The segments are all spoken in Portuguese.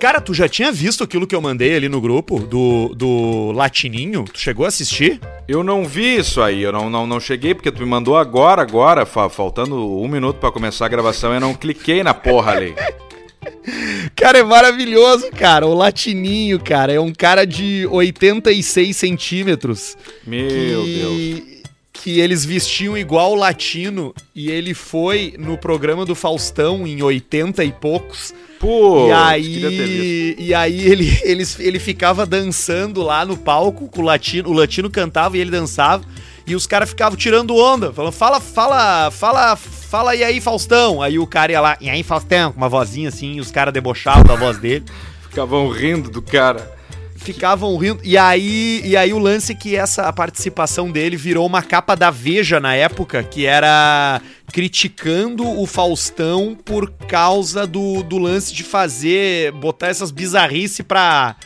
Cara, tu já tinha visto aquilo que eu mandei ali no grupo do, do Latininho? Tu chegou a assistir? Eu não vi isso aí, eu não, não, não cheguei, porque tu me mandou agora, agora, fa- faltando um minuto pra começar a gravação, eu não cliquei na porra ali. Cara, é maravilhoso, cara. O Latininho, cara, é um cara de 86 centímetros. Meu que, Deus. Que eles vestiam igual o latino e ele foi no programa do Faustão em 80 e poucos. Pô, e aí, e aí ele, ele, ele ficava dançando lá no palco com o latino. O latino cantava e ele dançava. E os caras ficavam tirando onda, falando, fala, fala, fala, fala e aí, Faustão. Aí o cara ia lá, e aí, Faustão, com uma vozinha assim, e os caras debochavam da voz dele. Ficavam rindo do cara. Ficavam rindo. E aí, e aí o lance é que essa participação dele virou uma capa da Veja na época, que era criticando o Faustão por causa do, do lance de fazer, botar essas bizarrices pra,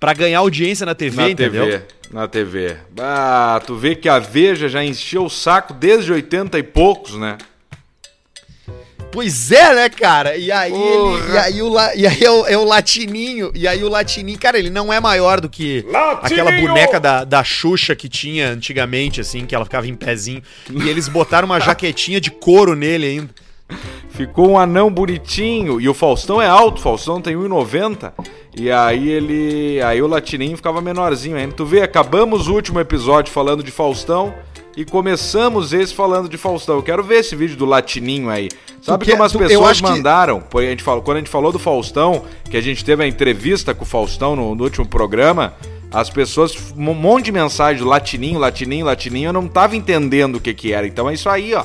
pra ganhar audiência na TV, Na entendeu? TV, na TV. Ah, tu vê que a Veja já encheu o saco desde 80 e poucos, né? Pois é, né, cara? E aí, ele, e aí, o, e aí é, o, é o Latininho. E aí o Latininho, cara, ele não é maior do que aquela boneca da, da Xuxa que tinha antigamente, assim, que ela ficava em pezinho. E eles botaram uma jaquetinha de couro nele ainda. Ficou um anão bonitinho. E o Faustão é alto, o Faustão tem 1,90. E aí ele. Aí o Latininho ficava menorzinho ainda. Tu vê, acabamos o último episódio falando de Faustão. E começamos esse falando de Faustão. Eu quero ver esse vídeo do Latininho aí. Sabe quer- como as tu- pessoas que- mandaram? Pô, a gente falou, quando a gente falou do Faustão, que a gente teve a entrevista com o Faustão no, no último programa, as pessoas, um monte de mensagem Latininho, Latininho, Latininho, eu não tava entendendo o que que era. Então é isso aí, ó.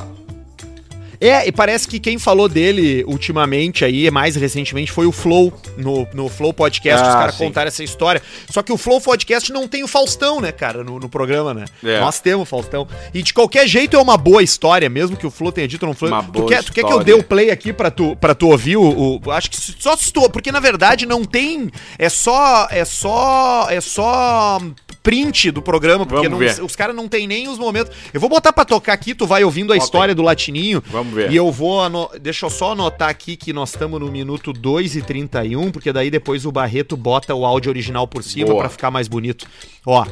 É, e parece que quem falou dele ultimamente aí, mais recentemente, foi o Flow, no, no Flow Podcast, Ah, os caras contaram essa história. Só que o Flow Podcast não tem o Faustão, né, cara, no, no programa, né? É. Nós temos o Faustão. E de qualquer jeito é uma boa história, mesmo que o Flow tenha dito não Flow. Uma tu, boa quer, tu quer que eu história. dê o play aqui pra tu, pra tu ouvir o, o- Acho que só se tu. Porque na verdade não tem. É só. É só. É só print do programa, porque não- os caras não tem nem os momentos. Eu vou botar pra tocar aqui, tu vai ouvindo a história do Latininho. Vamos ver. E eu vou. ano- Deixa eu só anotar aqui que nós estamos no minuto 2 e 31, porque daí depois o Barreto bota o áudio original por cima Boa. pra ficar mais bonito. Ó.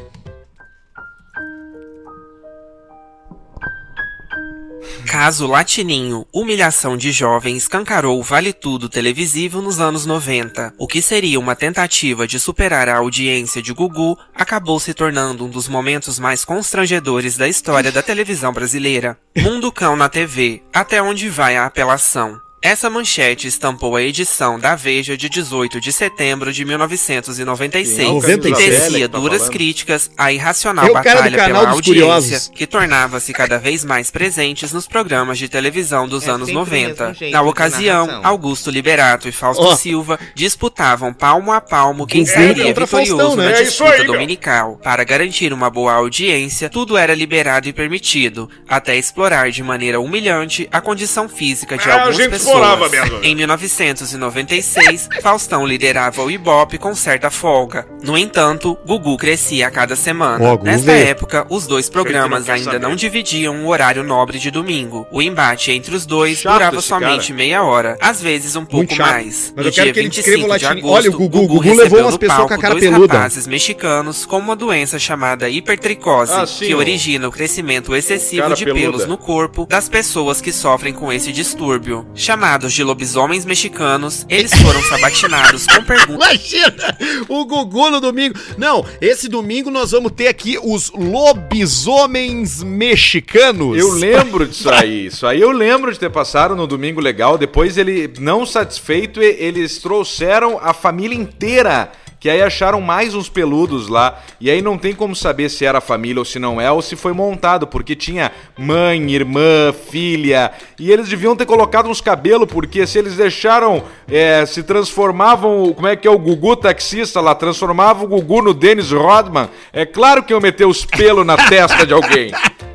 Caso Latininho, humilhação de jovem escancarou o Vale Tudo televisivo nos anos 90. O que seria uma tentativa de superar a audiência de Gugu acabou se tornando um dos momentos mais constrangedores da história da televisão brasileira. Mundo Cão na TV, até onde vai a apelação? Essa manchete estampou a edição da Veja de 18 de setembro de 1996 e 96. tecia Tá duras falando. críticas à irracional É cara do batalha canal pela dos audiência curiosos. que tornava-se cada vez mais presentes nos programas de televisão dos É anos sempre o 90. mesmo jeito Na ocasião. Augusto Liberato e Fausto Ó. Silva disputavam palmo a palmo quem seria contra vitorioso Faustão, né? na É disputa dominical. Para garantir uma boa audiência, tudo era liberado e permitido, até explorar de maneira humilhante a condição física de Ah, a algumas gente pessoas. Explorava mesmo. Em 1996, Faustão liderava o Ibope com certa folga. No entanto, Gugu crescia a cada semana. Gugu Nesta veio. época, os dois programas quer ainda saber. não dividiam o horário nobre de domingo. O embate entre os dois Chato durava somente cara. meia hora, às vezes um pouco mais. Mas no eu quero dia que ele 25 descreva o de agosto, Olha, o Gugu- Gugu recebeu levou umas no pessoas palco com a cara dois peluda. rapazes mexicanos com uma doença chamada hipertricose, Ah, sim, que ó. origina o crescimento excessivo Cara de peluda. pelos no corpo das pessoas que sofrem com esse distúrbio. Chamados de lobisomens mexicanos, eles foram sabatinados com perguntas Imagina o Gugu no domingo. Não, esse domingo nós vamos ter aqui os lobisomens mexicanos. Eu lembro disso aí. Isso aí eu lembro de ter passado no Domingo Legal. Depois ele, não satisfeito, e- eles trouxeram a família inteira. Que aí acharam mais uns peludos lá. E aí não tem como saber se era família ou se não é, ou se foi montado, porque tinha mãe, irmã, filha. E eles deviam ter colocado uns cabelos, porque se eles deixaram. é, se transformavam. Como é que é o Gugu taxista lá? Transformavam o Gugu no Dennis Rodman. É claro que eu meter os pelos na testa de alguém.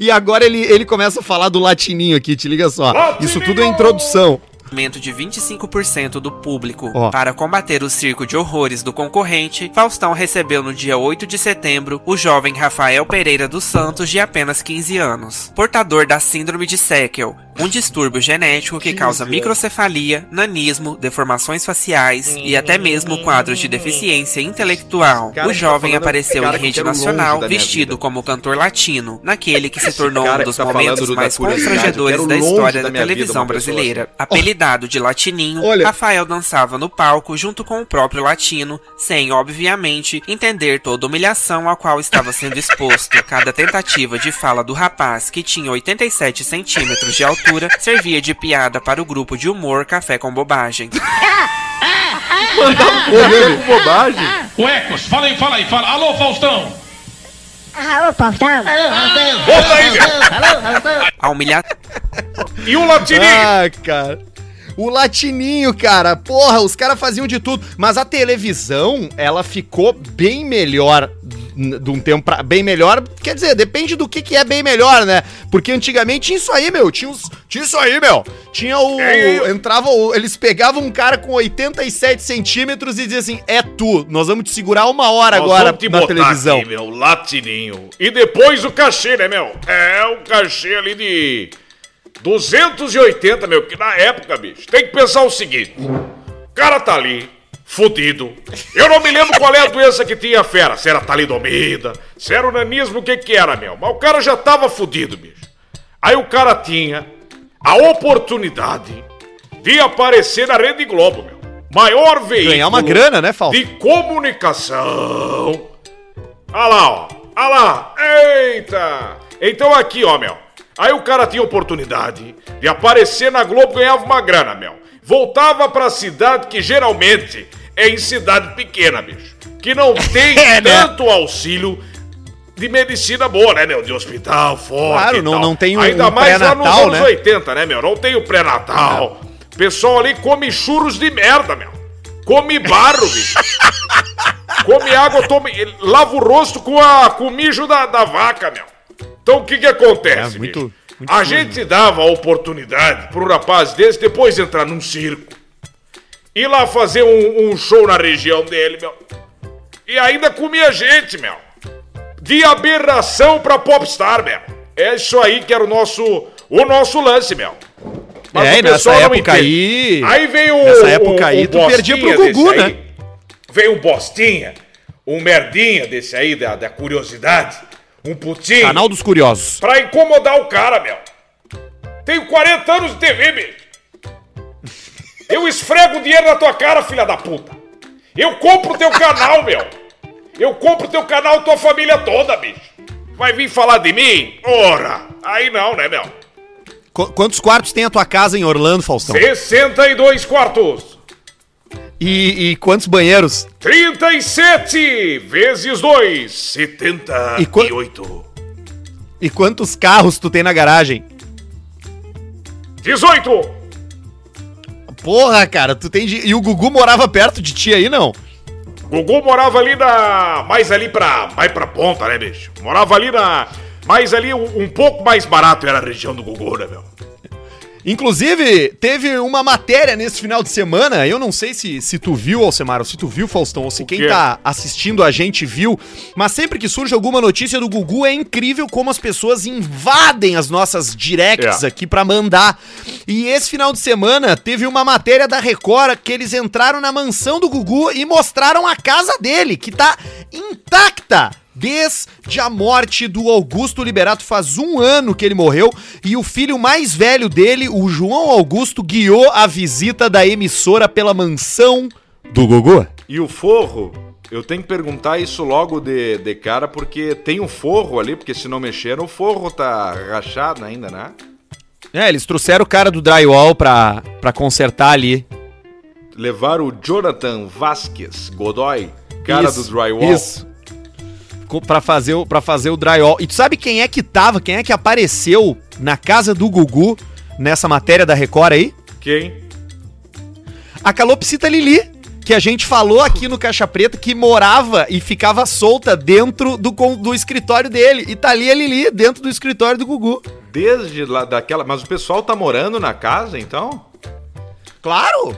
E agora ele, ele começa a falar do latininho aqui, te liga só. Isso tudo é introdução. Aumento de 25% do público. Ó. Para combater o circo de horrores do concorrente, Faustão recebeu no dia 8 de setembro o jovem Rafael Pereira dos Santos, de apenas 15 anos. Portador da síndrome de Sekel, um distúrbio genético que causa microcefalia, nanismo, deformações faciais e até mesmo quadros de deficiência intelectual. O tá jovem apareceu em rede nacional vestido como cantor latino, naquele que se tornou um dos tá momentos mais constrangedores da história da televisão brasileira. assim. Apelidado de Latininho, Rafael dançava no palco junto com o próprio latino, sem, obviamente, entender toda a humilhação a qual estava sendo exposto. Cada tentativa de fala do rapaz, que tinha 87 centímetros de altura, servia de piada para o grupo de humor Café com Bobagem. Olhando com bobagem. O Ecos, fala aí, fala aí, fala. Alô, Faustão! Alô, Faustão. Volta aí, meu! A humilhação. E o Latininho? Ah, cara. O latininho, cara, porra, os caras faziam de tudo. Mas a televisão, ela ficou bem melhor de um tempo pra. Bem melhor, quer dizer, depende do que, que é bem melhor, né? Porque antigamente tinha isso aí, meu. Tinha, os, tinha isso aí, meu. Tinha o. É, Entrava o. Eles pegavam um cara com 87 centímetros e diziam assim: é tu, nós vamos te segurar uma hora Nós agora vamos te na botar televisão. aqui, meu, latininho. E depois o cachê, né, meu? É o cachê ali de 280, meu, que na época, bicho, tem que pensar o seguinte. O cara tá ali, fudido. Eu não me lembro qual é a doença que tinha a fera. Se era talidomida, se era o nanismo, o que que era, meu? Mas o cara já tava fudido, bicho. Aí o cara tinha a oportunidade de aparecer na Rede Globo, meu. Maior veículo Ganhar uma grana, né, Fausto? de comunicação. Olha lá, ó. Olha lá. Eita. Então aqui, ó, meu. Aí o cara tinha oportunidade de aparecer na Globo, ganhava uma grana, meu. Voltava pra cidade que geralmente é em cidade pequena, bicho. Que não tem É, né? tanto auxílio de medicina boa, né, meu? De hospital forte Claro, não- não tem um- Ainda mais lá nos anos né? 80, né, meu? Não tem o pré-natal. O pessoal ali come churros de merda, meu. Come barro, bicho. Come água, tome, lava o rosto com, a, com o mijo da, da vaca, meu. Então o que que acontece, É, muito- muito A gente dava a oportunidade pro rapaz desse depois entrar num circo. Ir lá fazer um, um show na região dele, meu. E ainda comia gente, meu. De aberração pra popstar, meu. É isso aí que era o nosso, o nosso lance, meu. Mas É, o e nessa época entende. aí- Aí veio nessa época aí, tu bostinha perdia pro Gugu, aí. né? Veio um bostinha, um merdinha desse aí, da, da curiosidade, um putinho. Canal dos Curiosos. Pra incomodar o cara, meu. Tenho 40 anos de TV, bicho. Eu esfrego dinheiro na tua cara, filha da puta. Eu compro teu canal, meu. Eu compro teu canal, tua família toda, bicho. Vai vir falar de mim? Ora, aí não, né, meu? Qu- quantos quartos tem a tua casa em Orlando, Faustão? 62 quartos. E, e quantos banheiros? 37 vezes 2, 78. E quantos carros tu tem na garagem? 18. Porra, cara, tu tem. de- E o Gugu morava perto de ti aí, não? Gugu morava ali na. Mais ali pra. Mais pra ponta, né, bicho? Morava ali na. Mais ali, um pouco mais barato era a região do Gugu, né, meu? Inclusive, teve uma matéria nesse final de semana. Eu não sei se, se tu viu, Alcemar, ou se tu viu, Faustão, ou se quem quê? tá assistindo a gente viu. Mas sempre que surge alguma notícia do Gugu, é incrível como as pessoas invadem as nossas directs É. aqui pra mandar. E esse final de semana teve uma matéria da Record que eles entraram na mansão do Gugu e mostraram a casa dele, que tá intacta. Desde a morte do Augusto Liberato, faz um ano que ele morreu, e o filho mais velho dele, o João Augusto, guiou a visita da emissora pela mansão do Gugu. E o forro, eu tenho que perguntar isso logo de, de cara, porque tem um forro ali, porque se não mexeram, o forro tá rachado ainda, né? É, eles trouxeram o cara do drywall pra, pra consertar ali. Levaram o Jonathan Vasquez Godoy, cara Isso, do drywall. Isso. Pra fazer, o- pra fazer o drywall. E tu sabe quem é que tava, quem é que apareceu na casa do Gugu nessa matéria da Record aí? Quem? A calopsita Lili, que a gente falou aqui no Caixa Preta, que morava e ficava solta dentro do, do escritório dele. E tá ali a Lili, dentro do escritório do Gugu. Desde lá daquela. Mas o pessoal tá morando na casa, então? Claro!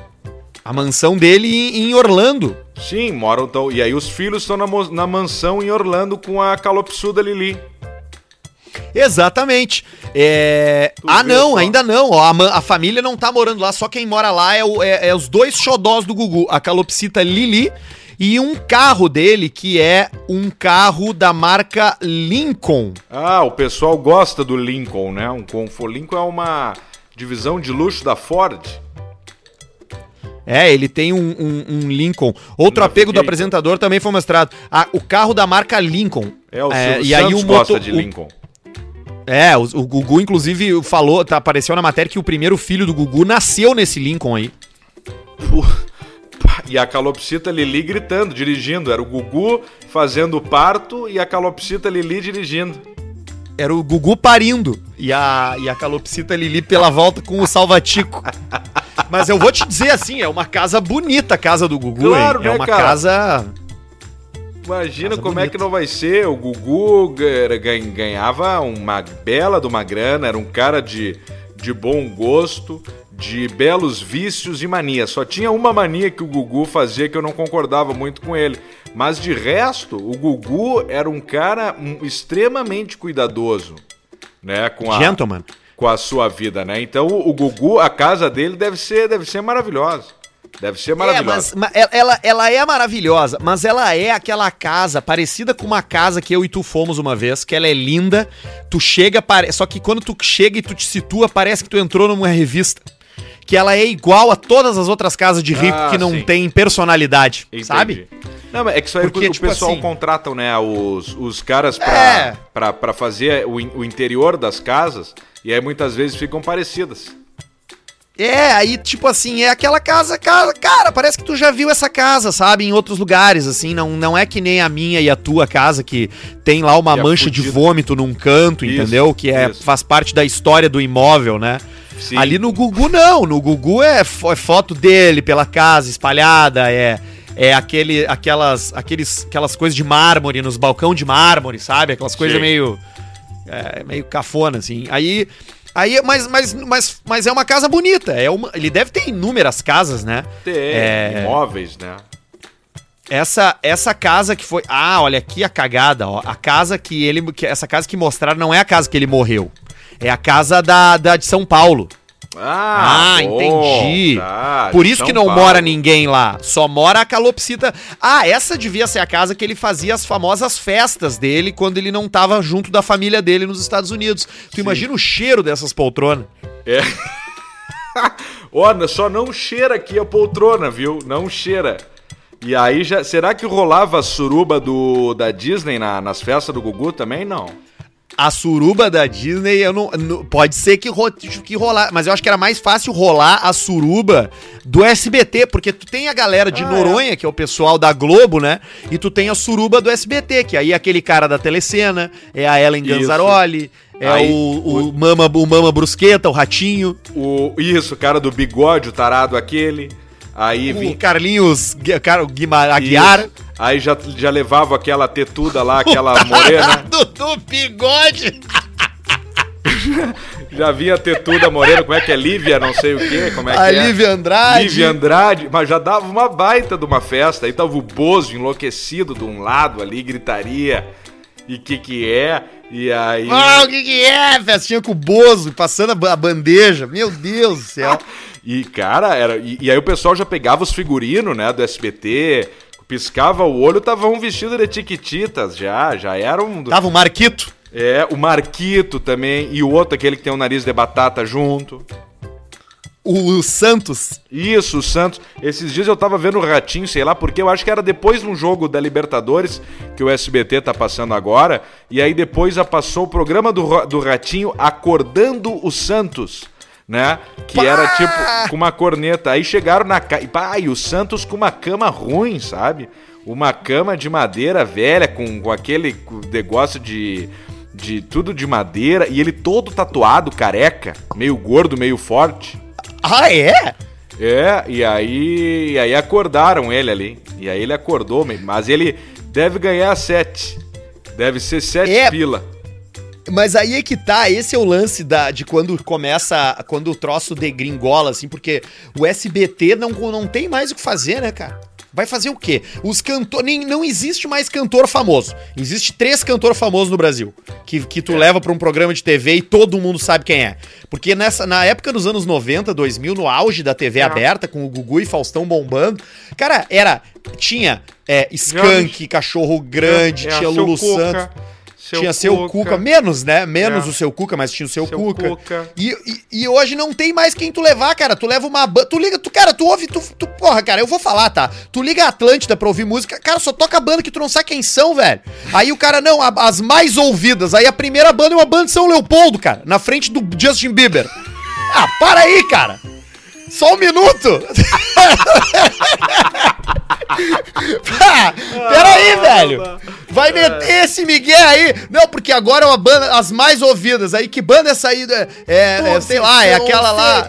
A mansão dele em, Orlando. Sim, moram. Tão... E aí os filhos estão na, na mansão em Orlando com a calopsuda Lili. Exatamente. É... Ah, não, só. ainda não. ó, a, a família não tá morando lá, só quem mora lá é, o- é- é os dois xodós do Gugu, a calopsita Lili e um carro dele, que é um carro da marca Lincoln. Ah, o pessoal gosta do Lincoln, né? Um Lincoln é uma divisão de luxo da Ford. É, ele tem um, um- um Lincoln. Outro apego do apresentador também foi mostrado. Ah, o carro da marca Lincoln. É, o É, e aí o de Lincoln. É, o, o Gugu, inclusive, falou, tá, apareceu na matéria que o primeiro filho do Gugu nasceu nesse Lincoln aí. E a calopsita Lili gritando, dirigindo. Era o Gugu fazendo o parto e a calopsita Lili dirigindo. Era o Gugu parindo e a, e a calopsita Lili pela volta com o Salvatico. Mas eu vou te dizer assim, é uma casa bonita a casa do Gugu, Claro, hein? É né, uma cara? casa... Imagina Casa como é bonita. que não vai ser. O Gugu ga- gan- ganhava uma bela de uma grana, era um cara de, de bom gosto, de belos vícios e manias. Só tinha uma mania que o Gugu fazia que eu não concordava muito com ele. Mas de resto, o Gugu era um cara extremamente cuidadoso, né? Com a, Gentleman. com a sua vida, né? Então o, Gugu, a casa dele deve ser, deve ser maravilhosa. Deve ser É, maravilhosa. mas, mas ela- ela, ela é maravilhosa, mas ela é aquela casa parecida com uma casa que eu e tu fomos uma vez, que ela é linda, tu chega, pare... só que quando tu chega e tu te situa, parece que tu entrou numa revista. Que ela é igual a todas as outras casas de rico Ah, que não sim. tem personalidade, Entendi. sabe? Não, mas é que isso aí Porque, o tipo pessoal assim- contratam, né, os, os caras pra, É. pra, pra fazer o, o interior das casas e aí muitas vezes ficam parecidas. É, aí, tipo assim, é aquela casa, casa, cara, parece que tu já viu essa casa, sabe, em outros lugares, assim, não, não é que nem a minha e a tua casa, que tem lá uma é mancha de vômito num canto, Isso, entendeu? Que é, isso. faz parte da história do imóvel, né? Sim. Ali no Gugu, não, no Gugu é, é foto dele pela casa espalhada, é... É aquele, aquelas, aqueles, aquelas coisas de mármore nos balcão de mármore, sabe? Aquelas coisas Sim. meio é, meio cafona, assim. Aí. Aí, mas, mas, mas, mas é uma casa bonita. É uma, ele deve ter inúmeras casas, né? Tem É. imóveis, né? Essa, essa casa que foi. Ah, olha aqui a cagada, ó. A casa que ele. Que essa casa que mostraram não é a casa que ele morreu. É a casa da, da de São Paulo. Ah, bom, entendi. tá, Por isso São que não Paulo. mora ninguém lá. Só mora a calopsita. Ah, essa devia ser a casa que ele fazia as famosas festas dele quando ele não tava junto da família dele nos Estados Unidos. Tu imagina o cheiro dessas poltronas? É. Ó, só não cheira aqui a poltrona, viu? Não cheira. E aí já. Será que rolava a suruba do, da Disney na- nas festas do Gugu também? Não. A suruba da Disney, eu não, não- pode ser que, ro, que rolar, mas eu acho que era mais fácil rolar a suruba do SBT, porque tu tem a galera de Ah, Noronha, que é o pessoal da Globo, né? E tu tem a suruba do SBT, que aí é aquele cara da Telecena, é a Ellen. Ganzaroli, é Aí, o, o, Mama, o Mama Brusqueta, o Ratinho, O, isso, o cara do bigode, o tarado aquele. Aí o vinha. Carlinhos, o Guimar, Aguiar. Isso. Aí já, já levava aquela tetuda lá, aquela morena. do, do bigode. Já vinha a tetuda morena, como é que é? Lívia, não sei o quê, como é que a é? Lívia Andrade. Lívia Andrade, mas já dava uma baita de uma festa. Aí tava o Bozo enlouquecido de um lado ali, gritaria. E que que é? E aí. Ah, o que que é? Festinha com o Bozo, passando a bandeja. Meu Deus do céu. E, cara, era. E, e aí o pessoal já pegava os figurinos, né, do SBT, piscava o olho, tava um vestido de tiquititas já, já era um. Tava o Marquito. É, o Marquito também, e o outro, aquele que tem o nariz de batata junto. O, o Santos. Isso, o Santos. Esses dias eu tava vendo o Ratinho, sei lá, porque eu acho que era depois de um jogo da Libertadores, que o SBT tá passando agora, e aí depois já passou o programa do, do Ratinho acordando o Santos, né? Que era tipo com uma corneta. Aí chegaram na casa. E pá, e o Santos com uma cama ruim, sabe? Uma cama de madeira velha, com, com aquele negócio de. De tudo de madeira, e ele todo tatuado, careca, meio gordo, meio forte. Ah, é? É, e aí, e aí acordaram ele ali. E aí ele acordou, mas ele deve ganhar sete. Deve ser sete É. pila. Mas aí é que tá, esse é o lance da, de quando começa, quando o troço degringola, assim, porque o SBT não, não tem mais o que fazer, né, cara? Vai fazer o quê? Os cantores. Não existe mais cantor famoso. Existe três cantores famosos no Brasil. Que, que tu leva pra um programa de TV e todo mundo sabe quem é. Porque nessa, na época dos anos 90, 2000, no auge da TV aberta, com o Gugu e Faustão bombando, cara, era. Tinha é, Skank, Cachorro Grande, É, tinha seu Lulu Cuca, Santos. tinha seu Cuca, menos, né? Menos É. o seu Cuca, mas tinha o seu, Seu Cuca. Cuca. E, e, e hoje não tem mais quem tu levar, cara. Tu leva uma banda. Tu liga, tu, cara, tu ouve, tu, tu. Porra, cara, eu vou falar, tá? Tu liga a Atlântida pra ouvir música, cara, só toca banda que tu não sabe quem são, velho. Aí o cara, não, a- as mais ouvidas. Aí a primeira banda é uma banda de São Leopoldo, cara, na frente do Justin Bieber. Ah, para aí, cara. Só um minuto. ah, peraí, velho. Vai meter esse Miguel aí. Não, porque agora é uma banda, as mais ouvidas. Aí que banda é essa aí? É, é, é, sei lá, é aquela lá.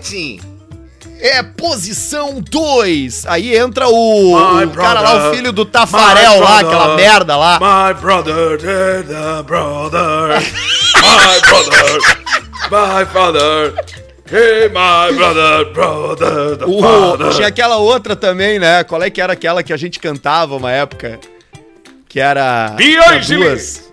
É posição 2. Aí entra o, o cara lá, o brother, filho do Tafarel lá, brother, aquela merda lá. My brother, the brother. My brother, my father. Hey, my brother, brother, father. tinha aquela outra também, né? Qual é que era aquela que a gente cantava uma época? Que era. Beyoncé. tinha duas.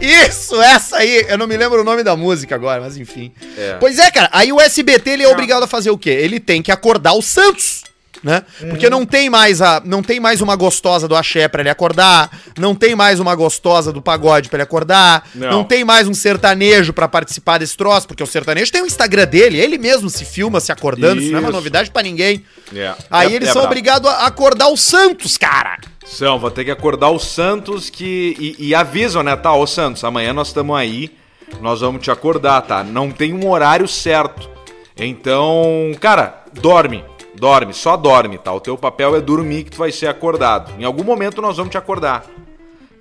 Isso, essa aí. Eu não me lembro o nome da música agora, mas enfim. É. Pois é, cara. Aí o SBT ele é obrigado a fazer o quê? Ele tem que acordar o Santos. Né? Uhum. Porque não tem mais a não tem mais uma gostosa do axé pra ele acordar, não tem mais uma gostosa do pagode pra ele acordar, não, Não. tem mais um sertanejo pra participar desse troço, porque o sertanejo tem o Instagram dele, ele mesmo se filma se acordando, isso, não é uma Isso. novidade pra ninguém. É. Aí É- eles é são obrigados a acordar o Santos, cara. São, vou ter que acordar o Santos que. E, e avisam, né? Tá, ô Santos, amanhã nós estamos aí, nós vamos te acordar, tá? Não tem um horário certo. Então, cara, dorme. Dorme, só dorme, tá? O teu papel é dormir que tu vai ser acordado. Em algum momento nós vamos te acordar.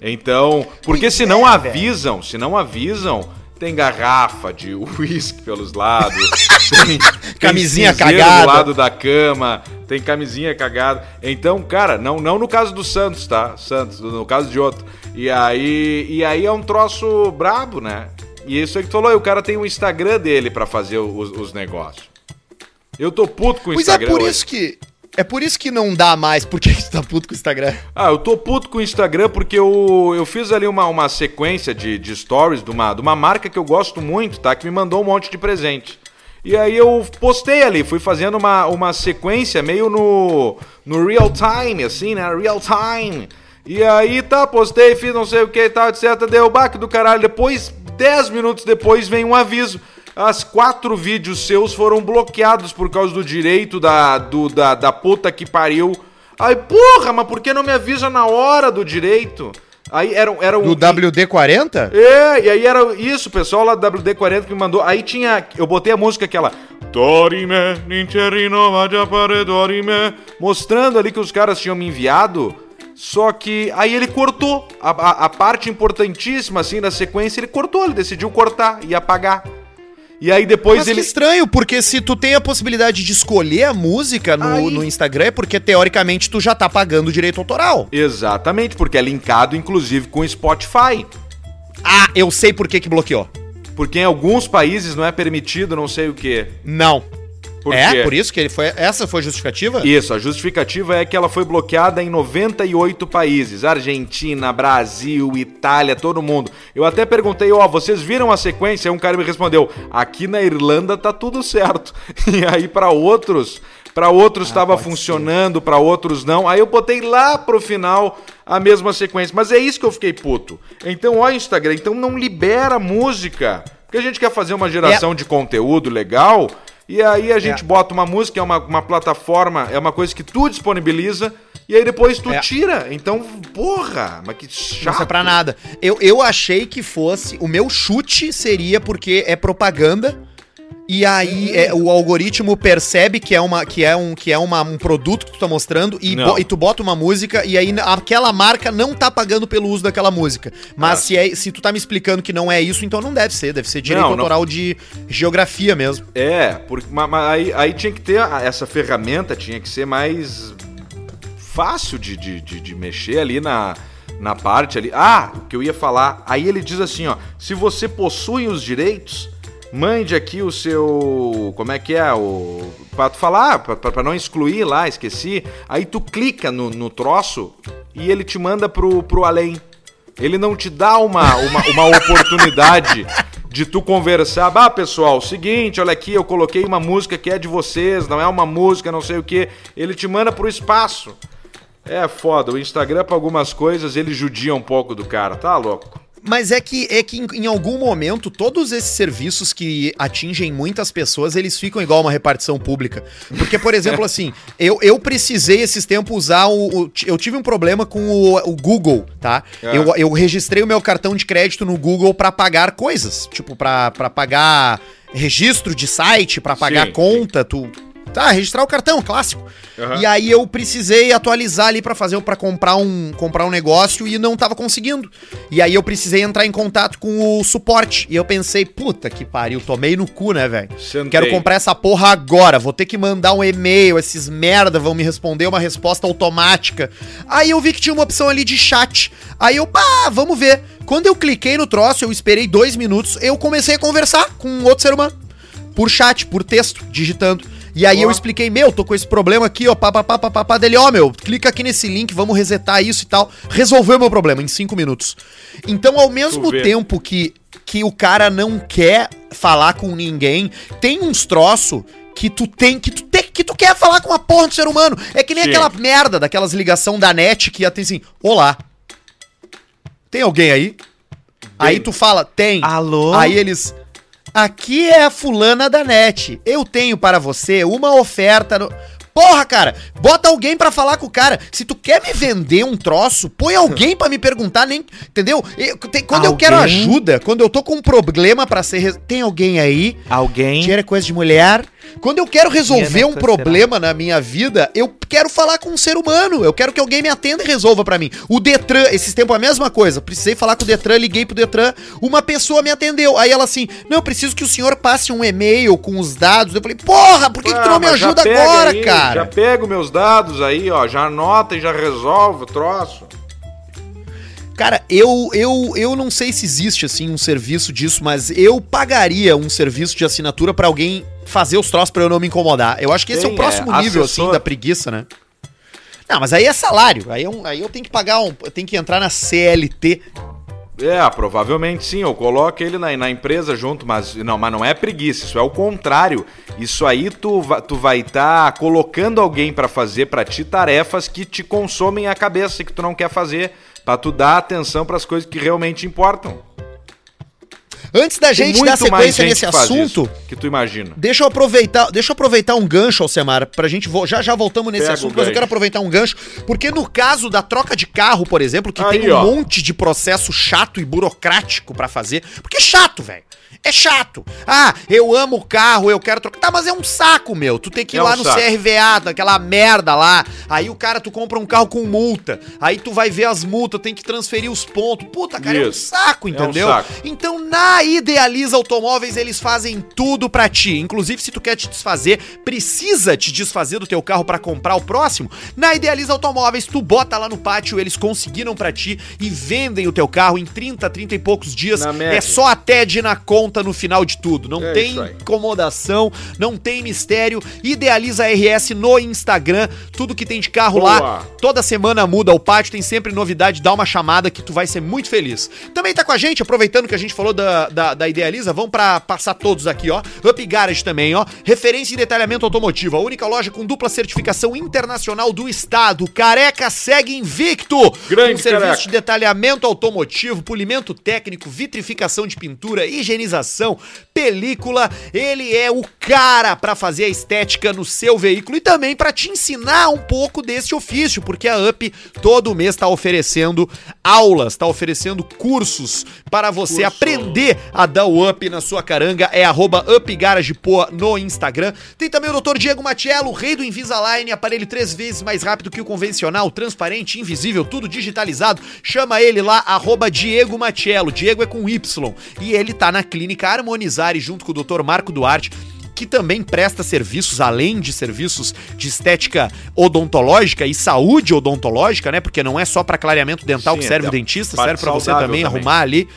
Então, porque se não avisam, se não avisam, tem garrafa de uísque pelos lados, tem, tem Camisinha cinzeiro cagada. do lado da cama, tem camisinha cagada. Então, cara, não, não no caso do Santos, tá? Santos, no caso de outro. E aí, e aí é um troço brabo, né? E isso aí que tu falou, e o cara tem o Instagram dele pra fazer os, os negócios. Eu tô puto com o Pois é Instagram. por hoje. isso que é por isso que não dá mais. Por que tu tá puto com o Instagram? Ah, eu tô puto com o Instagram porque eu, eu fiz ali uma, uma sequência de, de stories de uma, de uma marca que eu gosto muito, tá? Que me mandou um monte de presente. E aí eu postei ali, fui fazendo uma, uma sequência meio no, no real time, assim, né? Real time. E aí tá, postei, fiz não sei o que e tal, etc. Deu baque do caralho. Depois, 10 minutos depois, vem um aviso. As quatro vídeos seus foram bloqueados por causa do direito da, do, da, da puta que pariu. Aí, porra, mas por que não me avisa na hora do direito? Aí era, era um. Do WD-40? É, e aí era isso, o pessoal lá do WD-40 que me mandou. Aí tinha. Eu botei a música aquela. Dorime, nincherino, vadiapare, dorime. Mostrando ali que os caras tinham me enviado. Só que aí ele cortou. A, a, a parte importantíssima, assim, da sequência, ele cortou. Ele decidiu cortar e apagar. E aí depois Mas ele. que estranho, porque se tu tem a possibilidade de escolher a música no, Aí- no Instagram, é porque teoricamente tu já tá pagando o direito autoral. Exatamente, porque é linkado inclusive com o Spotify. Ah, eu sei por que que bloqueou. Porque em alguns países não é permitido não sei o quê. Não. Por é? quê? Por isso que ele foi. Essa foi a justificativa? Isso, a justificativa é que ela foi bloqueada em 98 países. Argentina, Brasil, Itália, todo mundo. Eu até perguntei, ó, vocês viram a sequência? Um cara me respondeu, aqui na Irlanda tá tudo certo. E aí pra outros, para outros estava funcionando, pra outros não. Aí eu botei lá pro final a mesma sequência. Mas é isso que eu fiquei puto. Então, ó, Instagram, então não libera música. Porque a gente quer fazer uma geração de conteúdo legal. E aí a gente É. bota uma música, é uma, uma plataforma, é uma coisa que tu disponibiliza, e aí depois tu É. tira. Então, porra, mas que chato. Não é pra nada. Eu, eu achei que fosse. O meu chute seria porque é propaganda. E aí é, o algoritmo percebe que é, uma, que é, um, que é uma, um produto que tu tá mostrando e, Não. bo- e tu bota uma música e aí aquela marca não tá pagando pelo uso daquela música. Mas Ah. se, é, se tu tá me explicando que não é isso, então não deve ser. Deve ser direito Não, não. autoral de geografia mesmo. É, porque, mas, mas aí, aí tinha que ter, essa ferramenta tinha que ser mais fácil de, de, de, de mexer ali na, na parte ali. Ah, o que eu ia falar, aí ele diz assim, ó, se você possui os direitos, mande aqui o seu. Como é que é? O. Pra tu falar, pra, pra não excluir lá, esqueci. Aí tu clica no, no troço e ele te manda pro, pro além. Ele não te dá uma, uma, uma oportunidade de tu conversar. Ah, pessoal, seguinte, olha aqui, eu coloquei uma música que é de vocês, não é uma música, não sei o que. Ele te manda pro espaço. É foda, o Instagram pra algumas coisas ele judia um pouco do cara, tá louco? Mas é que, é que em, em algum momento, todos esses serviços que atingem muitas pessoas, eles ficam igual uma repartição pública. Porque, por exemplo, assim, eu, eu precisei esses tempos usar o, o- Eu tive um problema com o, o Google, tá? É. Eu, eu registrei o meu cartão de crédito no Google pra pagar coisas. Tipo, pra, pra pagar registro de site, pra pagar Sim, conta, tu. Tá, registrar o cartão, clássico. Aham. E aí eu precisei atualizar ali pra fazer para comprar um comprar um negócio e não tava conseguindo. E aí eu precisei entrar em contato com o suporte. E eu pensei, puta que pariu, tomei no cu, né, velho? Quero comprar essa porra agora, vou ter que mandar um e-mail, esses merda vão me responder uma resposta automática. Aí eu vi que tinha uma opção ali de chat. Aí eu, pá, vamos ver. Quando eu cliquei no troço, eu esperei dois minutos, eu comecei a conversar com um outro ser humano. Por chat, por texto, digitando. E aí eu expliquei, meu, tô com esse problema aqui, ó, papapá, papapá, dele, ó, meu, clica aqui nesse link, vamos resetar isso e tal. Resolveu meu problema em cinco minutos. Então, ao mesmo tempo que, que o cara não quer falar com ninguém, tem uns troço que tu tem, que tu tem, que tu quer falar com a porra do ser humano. É que nem Sim. aquela merda daquelas ligação da net que ia ter assim, olá, tem alguém aí? Aí tu fala, tem. Alô? Aí eles. Aqui é a fulana da net. Eu tenho para você uma oferta. No... Porra, cara, bota alguém pra falar com o cara. Se tu quer me vender um troço, põe alguém pra me perguntar, nem. Entendeu? Eu- tem- quando eu quero Alguém? ajuda, quando eu tô com um problema pra ser. Tem alguém aí? Alguém. Dinheiro é coisa de mulher. Quando eu quero resolver é um problema na minha vida, eu quero falar com um ser humano. Eu quero que alguém me atenda e resolva pra mim. O Detran, esses tempos a mesma coisa. Precisei falar com o Detran, liguei pro Detran, uma pessoa me atendeu. Aí ela assim: "Não, eu preciso que o senhor passe um e-mail com os dados". Eu falei: "Porra, por que, que tu não me Ah, mas já ajuda agora, aí, cara?" Já pego meus dados aí, ó, já anota e já resolve o troço. Cara, eu, eu, eu não sei se existe assim um serviço disso, mas eu pagaria um serviço de assinatura pra alguém fazer os troços pra eu não me incomodar. Eu acho que esse é o próximo é, nível assessor. assim da preguiça, né? Não, mas aí é salário. Aí, é um- aí eu tenho que pagar um, eu tenho que entrar na CLT. É, provavelmente sim, eu coloco ele na, na empresa junto, mas não, mas não é preguiça, isso é o contrário. Isso aí tu, tu vai estar colocando alguém pra fazer pra ti tarefas que te consomem a cabeça e que tu não quer fazer, pra tu dar atenção pras coisas que realmente importam. Antes da gente dar sequência nesse assunto, isso, que tu imagina. Deixa eu aproveitar, deixa eu aproveitar um gancho, Alcemar, pra gente já já voltamos nesse Pega assunto, mas eu quero aproveitar um gancho, porque no caso da troca de carro, por exemplo, que Aí, tem um ó. monte de processo chato e burocrático pra fazer, porque é chato, velho. É chato. Ah, eu amo o carro, eu quero trocar. Tá, mas é um saco, meu. Tu tem que ir É lá um no saco. CRVA, daquela merda lá. Aí o cara, tu compra um carro com multa. Aí tu vai ver as multas, tem que transferir os pontos. Puta, cara, é um Isso. saco, É um entendeu? saco. Então, na Idealiza Automóveis, eles fazem tudo pra ti. Inclusive, se tu quer te desfazer, precisa te desfazer do teu carro pra comprar o próximo, na Idealiza Automóveis, tu bota lá no pátio, eles conseguiram pra ti e vendem o teu carro em 30, 30 e poucos dias. É só a TED na conta no final de tudo. Não É tem incomodação, não tem mistério. Idealiza RS no Instagram, tudo que tem de carro Boa. lá. Toda semana muda o pátio, tem sempre novidade, dá uma chamada que tu vai ser muito feliz. Também tá com a gente, aproveitando que a gente falou da, da, da Idealiza, vamos pra passar todos aqui, ó. Up Garage também, ó. Referência em detalhamento automotivo, a única loja com dupla certificação internacional do estado. Careca segue invicto. Grande com serviço Careca. de detalhamento automotivo, polimento técnico, vitrificação de pintura, higienização, película. Ele é o cara pra fazer a estética no seu veículo e também pra te ensinar um pouco desse ofício, porque a UP todo mês tá oferecendo aulas, tá oferecendo cursos para você Curso. aprender a dar o up na sua caranga. É arroba upgaragepoa no Instagram. Tem também o Dr. Diego Matiello, rei do Invisalign, aparelho três vezes mais rápido que o convencional, transparente, invisível, tudo digitalizado. Chama ele lá, arroba Diego Matiello. Diego é com Y. E ele tá na clínica Harmonizare junto com o Dr. Marco Duarte que também presta serviços, além de serviços de estética odontológica e saúde odontológica, né? Porque não é só para clareamento dental Sim, que serve o tem a dentista, serve para você também, também. arrumar ali.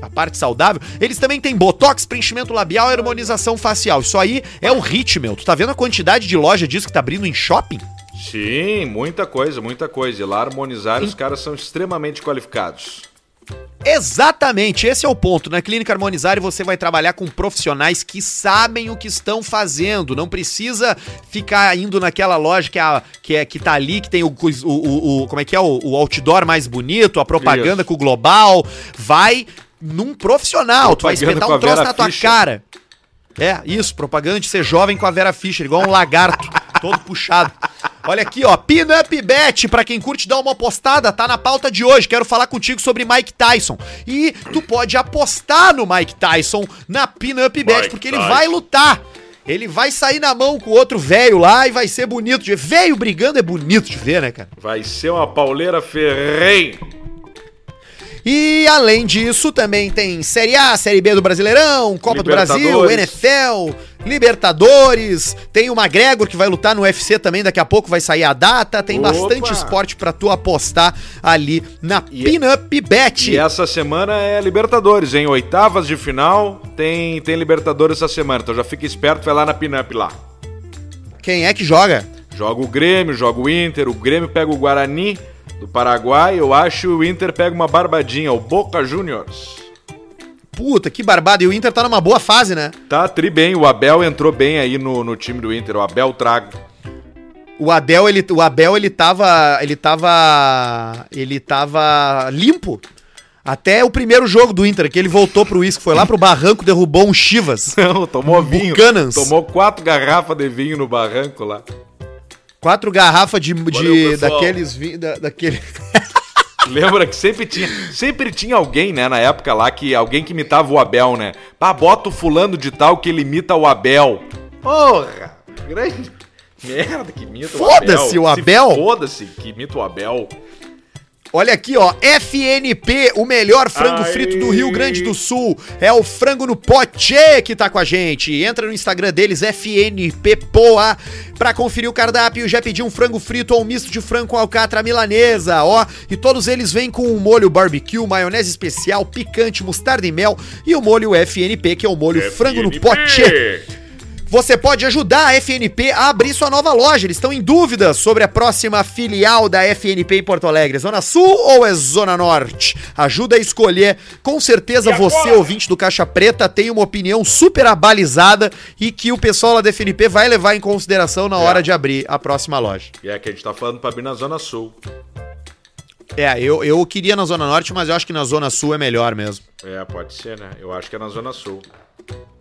a parte saudável, eles também têm botox, preenchimento labial e harmonização facial. Isso aí é o hit, meu. Tu tá vendo a quantidade de loja disso que tá abrindo em shopping? Sim, muita coisa, muita coisa. E lá harmonizar, os caras são extremamente qualificados. Exatamente, esse é o ponto. Na Clínica Harmonizar você vai trabalhar com profissionais que sabem o que estão fazendo. Não precisa ficar indo naquela loja que, é a, que, é, que tá ali, que tem o, o, o, o como é que é, o, o outdoor mais bonito, a propaganda Isso. com o global. Vai num profissional, tu vai Propaganda espetar um troço na tua Fischer. cara. É, isso, propaganda de ser jovem com a Vera Fischer, igual um lagarto, todo puxado. Olha aqui, ó, Pinup Bet, pra quem curte dar uma apostada, tá na pauta de hoje. Quero falar contigo sobre Mike Tyson. E tu pode apostar no Mike Tyson na Pinup Bet, Mike porque ele Tyson. vai lutar. Ele vai sair na mão com o outro velho lá e vai ser bonito de ver. Velho brigando é bonito de ver, né, cara? Vai ser uma pauleira ferrenha. E além disso, também tem Série A, Série B do Brasileirão, Copa do Brasil. NFL, Libertadores. Tem o McGregor que vai lutar no UFC também, daqui a pouco vai sair a data. Tem Opa! bastante esporte pra tu apostar ali na E- Pinup Bet. E essa semana é Libertadores, em oitavas de final tem, tem Libertadores essa semana. Então já fica esperto, vai lá na Pinup lá. Quem é que joga? Joga o Grêmio, joga o Inter, o Grêmio pega o Guarani do Paraguai, eu acho que o Inter pega uma barbadinha, o Boca Juniors. Puta, que barbado. E o Inter tá numa boa fase, né? Tá tri bem, o Abel entrou bem aí no, no time do Inter, o Abel Trago. O Abel, ele, o Abel, ele tava. Ele tava. Ele tava limpo. Até o primeiro jogo do Inter, que ele voltou pro uísque, foi lá pro barranco, derrubou um Chivas. Não, tomou vinho. Buchanans. Tomou quatro garrafas de vinho no barranco lá. Quatro garrafas de, de Valeu, daqueles vi- da, daquele Lembra que sempre tinha, sempre tinha alguém, né, na época lá, que alguém que imitava o Abel, né? Pá, bota o fulano de tal que ele imita o Abel. Porra! Grande merda que imita Foda-se o Abel. Foda-se que imita o Abel. Olha aqui, ó, FNP, o melhor frango frito do Rio Grande do Sul. É o frango no pote que tá com a gente. Entra no Instagram deles, FNP Poa, pra conferir o cardápio. Já pedi um frango frito ou um misto de frango com alcatra milanesa, ó. E todos eles vêm com um molho barbecue, maionese especial, picante, mostarda e mel e o molho FNP, que é o molho frango no FNP. pote. Você pode ajudar a FNP a abrir sua nova loja. Eles estão em dúvida sobre a próxima filial da FNP em Porto Alegre. Zona Sul ou é Zona Norte? Ajuda a escolher. Com certeza você, ouvinte do Caixa Preta, tem uma opinião super abalizada e que o pessoal lá da FNP vai levar em consideração na hora de abrir a próxima loja. E é que a gente tá falando pra abrir na Zona Sul. É, eu, eu queria na Zona Norte, mas eu acho que na Zona Sul é melhor mesmo. É, pode ser, né? Eu acho que é na Zona Sul.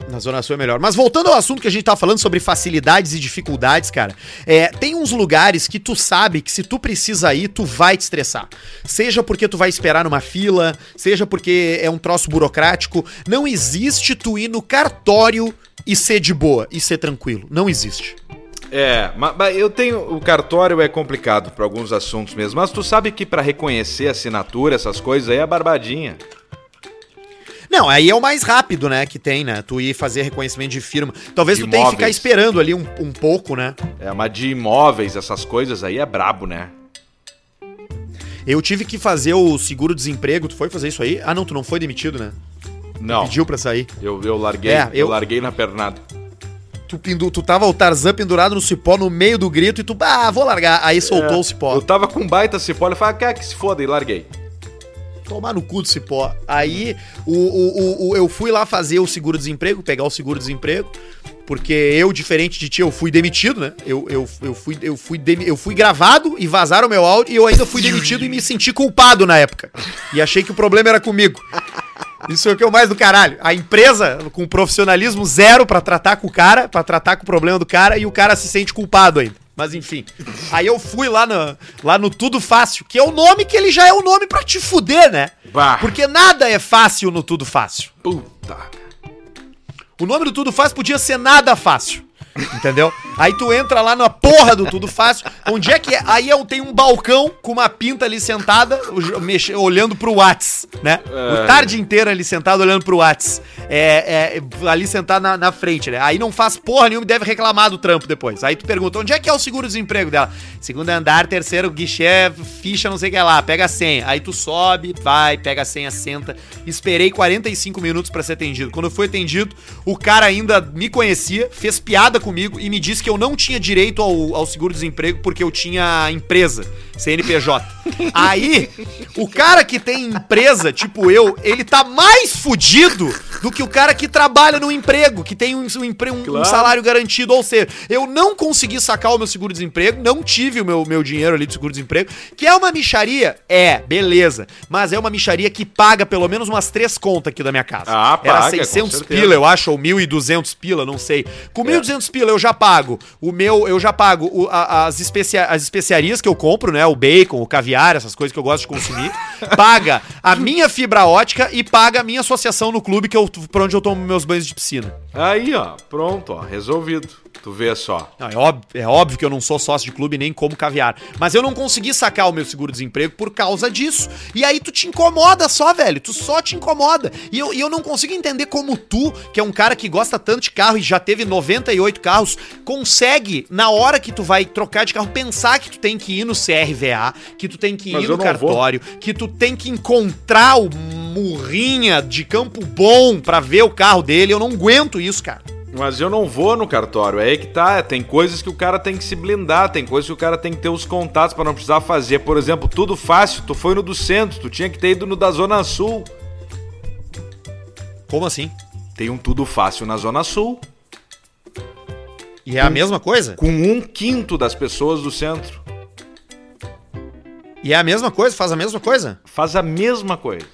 Na Zona Sul é melhor. Mas voltando ao assunto que a gente tá falando sobre facilidades e dificuldades, cara, é, tem uns lugares que tu sabe que se tu precisa ir, tu vai te estressar. Seja porque tu vai esperar numa fila, seja porque é um troço burocrático. Não existe tu ir no cartório e ser de boa, e ser tranquilo. Não existe. É, mas, eu tenho. O cartório é complicado pra alguns assuntos mesmo. Mas tu sabe que pra reconhecer assinatura, essas coisas aí é barbadinha. Não, aí é o mais rápido, né, que tem, né? Tu ir fazer reconhecimento de firma. Talvez De tu tenha que ficar esperando ali um, um pouco, né? É, mas de imóveis, essas coisas aí é brabo, né? Eu tive que fazer o seguro-desemprego. Tu foi fazer isso aí? Ah, não, tu não foi demitido, né? Não. Pediu pra sair. Eu, eu larguei. É, eu... eu- larguei na pernada. Tu, pendu, tu tava o Tarzan pendurado no cipó no meio do grito e tu, ah, vou largar. Aí soltou o cipó. É, Eu tava com baita cipó, ele falou, quer que se foda, e larguei. Tomar no cu do cipó. Aí o, o, o- eu fui lá fazer o seguro-desemprego, pegar o seguro-desemprego, porque eu, diferente de ti, eu fui demitido, né? Eu, eu, eu, fui, eu, fui eu fui gravado e vazaram meu áudio e eu ainda fui demitido e me senti culpado na época. E achei que o problema era comigo. Isso é o que eu mais do caralho. A empresa com profissionalismo zero pra tratar com o cara, pra tratar com o problema do cara e o cara se sente culpado ainda. Mas enfim. Aí eu fui lá no, lá no Tudo Fácil, que é o nome que ele já é o nome pra te fuder, né? Bah. Porque nada é fácil no Tudo Fácil. Puta. O nome do Tudo Fácil podia ser Nada Fácil. Entendeu? Aí tu entra lá na porra do Tudo Fácil. Onde é que é? Aí eu tenho um balcão com uma pinta ali sentada, olhando pro Whats, né? O tarde inteira ali sentado olhando pro Whats. É, é, ali sentado na, na frente, né? Aí não faz porra nenhuma e deve reclamar do trampo depois. Aí tu pergunta, onde é que é o seguro-desemprego dela? Segundo andar, terceiro guichê, ficha não sei o que lá, pega a senha. Aí tu sobe, vai, pega a senha, senta. Esperei 45 minutos pra ser atendido. Quando eu fui atendido, o cara ainda me conhecia, fez piada comigo e me disse que eu não tinha direito ao, ao seguro-desemprego porque eu tinha empresa, CNPJ. Aí, o cara que tem empresa, tipo eu, ele tá mais fudido do que o cara que trabalha no emprego, que tem um, um, empre- um- um Claro. salário garantido. Ou seja, eu não consegui sacar o meu seguro-desemprego, não tive o meu, meu dinheiro ali de seguro-desemprego, que é uma micharia? É, beleza. Mas é uma micharia que paga pelo menos umas três contas aqui da minha casa. Ah, Era paga, 600 com certeza. pila, eu acho, ou 1.200 pila, não sei. Com 1.200 pila eu já pago o meu, eu já pago o- a- as, especia, as especiarias que eu compro, né? O bacon, o caviar, essas coisas que eu gosto de consumir. paga a minha fibra ótica e paga a minha associação no clube que eu, por onde eu tomo meus banhos de piscina. Aí, ó, pronto, ó, resolvido. Tu vê só. Não, é, óbvio, é óbvio que eu não sou sócio de clube nem como caviar. Mas eu não consegui sacar o meu seguro-desemprego por causa disso. E aí tu te incomoda só, velho. Tu só te incomoda. E eu, e eu não consigo entender como tu, que é um cara que gosta tanto de carro e já teve 98 carros, consegue, na hora que tu vai trocar de carro, pensar que tu tem que ir no CRVA, que tu tem que Mas ir no não vou. cartório, que tu tem que encontrar o murrinha de Campo Bom pra ver o carro dele. Eu não aguento isso, cara. Mas eu não vou no cartório, é aí que tá. Tem coisas que o cara tem que se blindar, tem coisas que o cara tem que ter os contatos pra não precisar fazer. Por exemplo, tudo fácil, tu foi no do centro, tu tinha que ter ido no da Zona Sul. Como assim? Tem um tudo fácil na Zona Sul, E é a mesma coisa? com um quinto das pessoas do centro. E é a mesma coisa? Faz a mesma coisa? Faz a mesma coisa.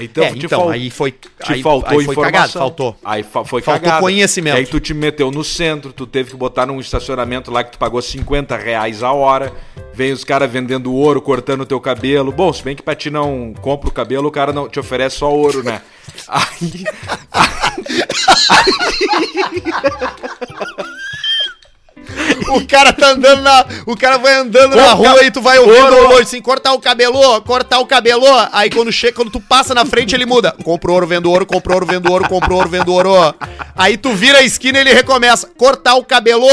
Então, é, então, fal- aí foi. te aí, faltou aí foi informação. cagado, faltou. Aí fa- foi Faltou cagado. conhecimento. E aí tu te meteu no centro, tu teve que botar num estacionamento lá que tu pagou 50 reais a hora. Vem os caras vendendo ouro, cortando o teu cabelo. Bom, se bem que pra ti não compra o cabelo, o cara não te oferece só ouro, né? Aí, O cara tá andando na. O cara vai andando na rua e tu vai ouvindo ouro. o longe assim, cortar o cabelo, cortar o cabelo. Aí quando chega, quando tu passa na frente, ele muda. Compro ouro, vendo ouro, compro ouro, vendo ouro, compro ouro, vendo ouro. Aí tu vira a esquina e ele recomeça. Cortar o cabelo.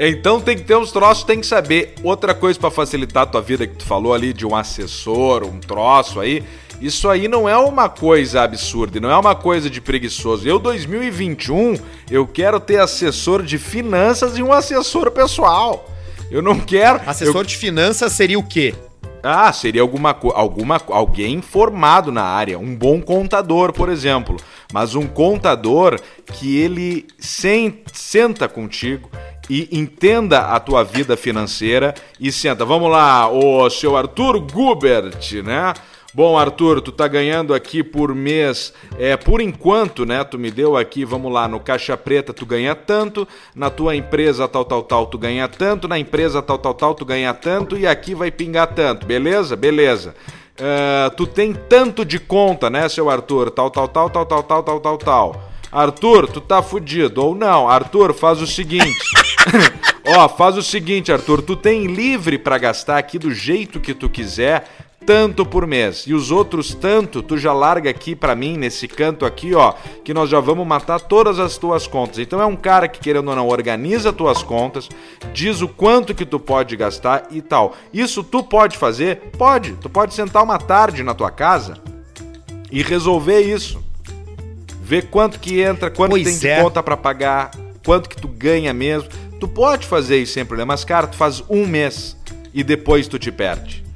Então tem que ter uns troços, tem que saber. Outra coisa pra facilitar a tua vida que tu falou ali de um assessor, um troço aí. Isso aí não é uma coisa absurda, não é uma coisa de preguiçoso. Eu 2021, eu quero ter assessor de finanças e um assessor pessoal. Eu não quero Assessor de finanças seria o quê? ah, seria alguma, alguma alguém formado na área, um bom contador, por exemplo. Mas um contador que ele sen- senta contigo e entenda a tua vida financeira e senta. Vamos lá, o seu Arthur Gubert, né? Bom, Arthur, tu tá ganhando aqui por mês, é, por enquanto, né? Tu me deu aqui, vamos lá, no Caixa Preta tu ganha tanto, na tua empresa tal, tal, tal, tu ganha tanto, na empresa tal, tal, tal, tu ganha tanto e aqui vai pingar tanto, beleza? Beleza. Ah, tu tem tanto de conta, né, seu Arthur? Tal, tal, tal, tal, tal, tal, tal, tal, tal. Arthur, tu tá fudido. Ou não, Arthur, faz o seguinte. Ó, faz o seguinte, Arthur, tu tem livre pra gastar aqui do jeito que tu quiser, tanto por mês. E os outros tanto, tu já larga aqui pra mim, nesse canto aqui, ó, que nós já vamos matar todas as tuas contas. Então é um cara que, querendo ou não, organiza tuas contas, diz o quanto que tu pode gastar e tal. Isso tu pode fazer? Pode. Tu pode sentar uma tarde na tua casa e resolver isso. Ver quanto que entra, quanto Pois tem de é. conta pra pagar, quanto que tu ganha mesmo. Tu pode fazer isso sem problema, mas cara, tu faz um mês e depois tu te perde.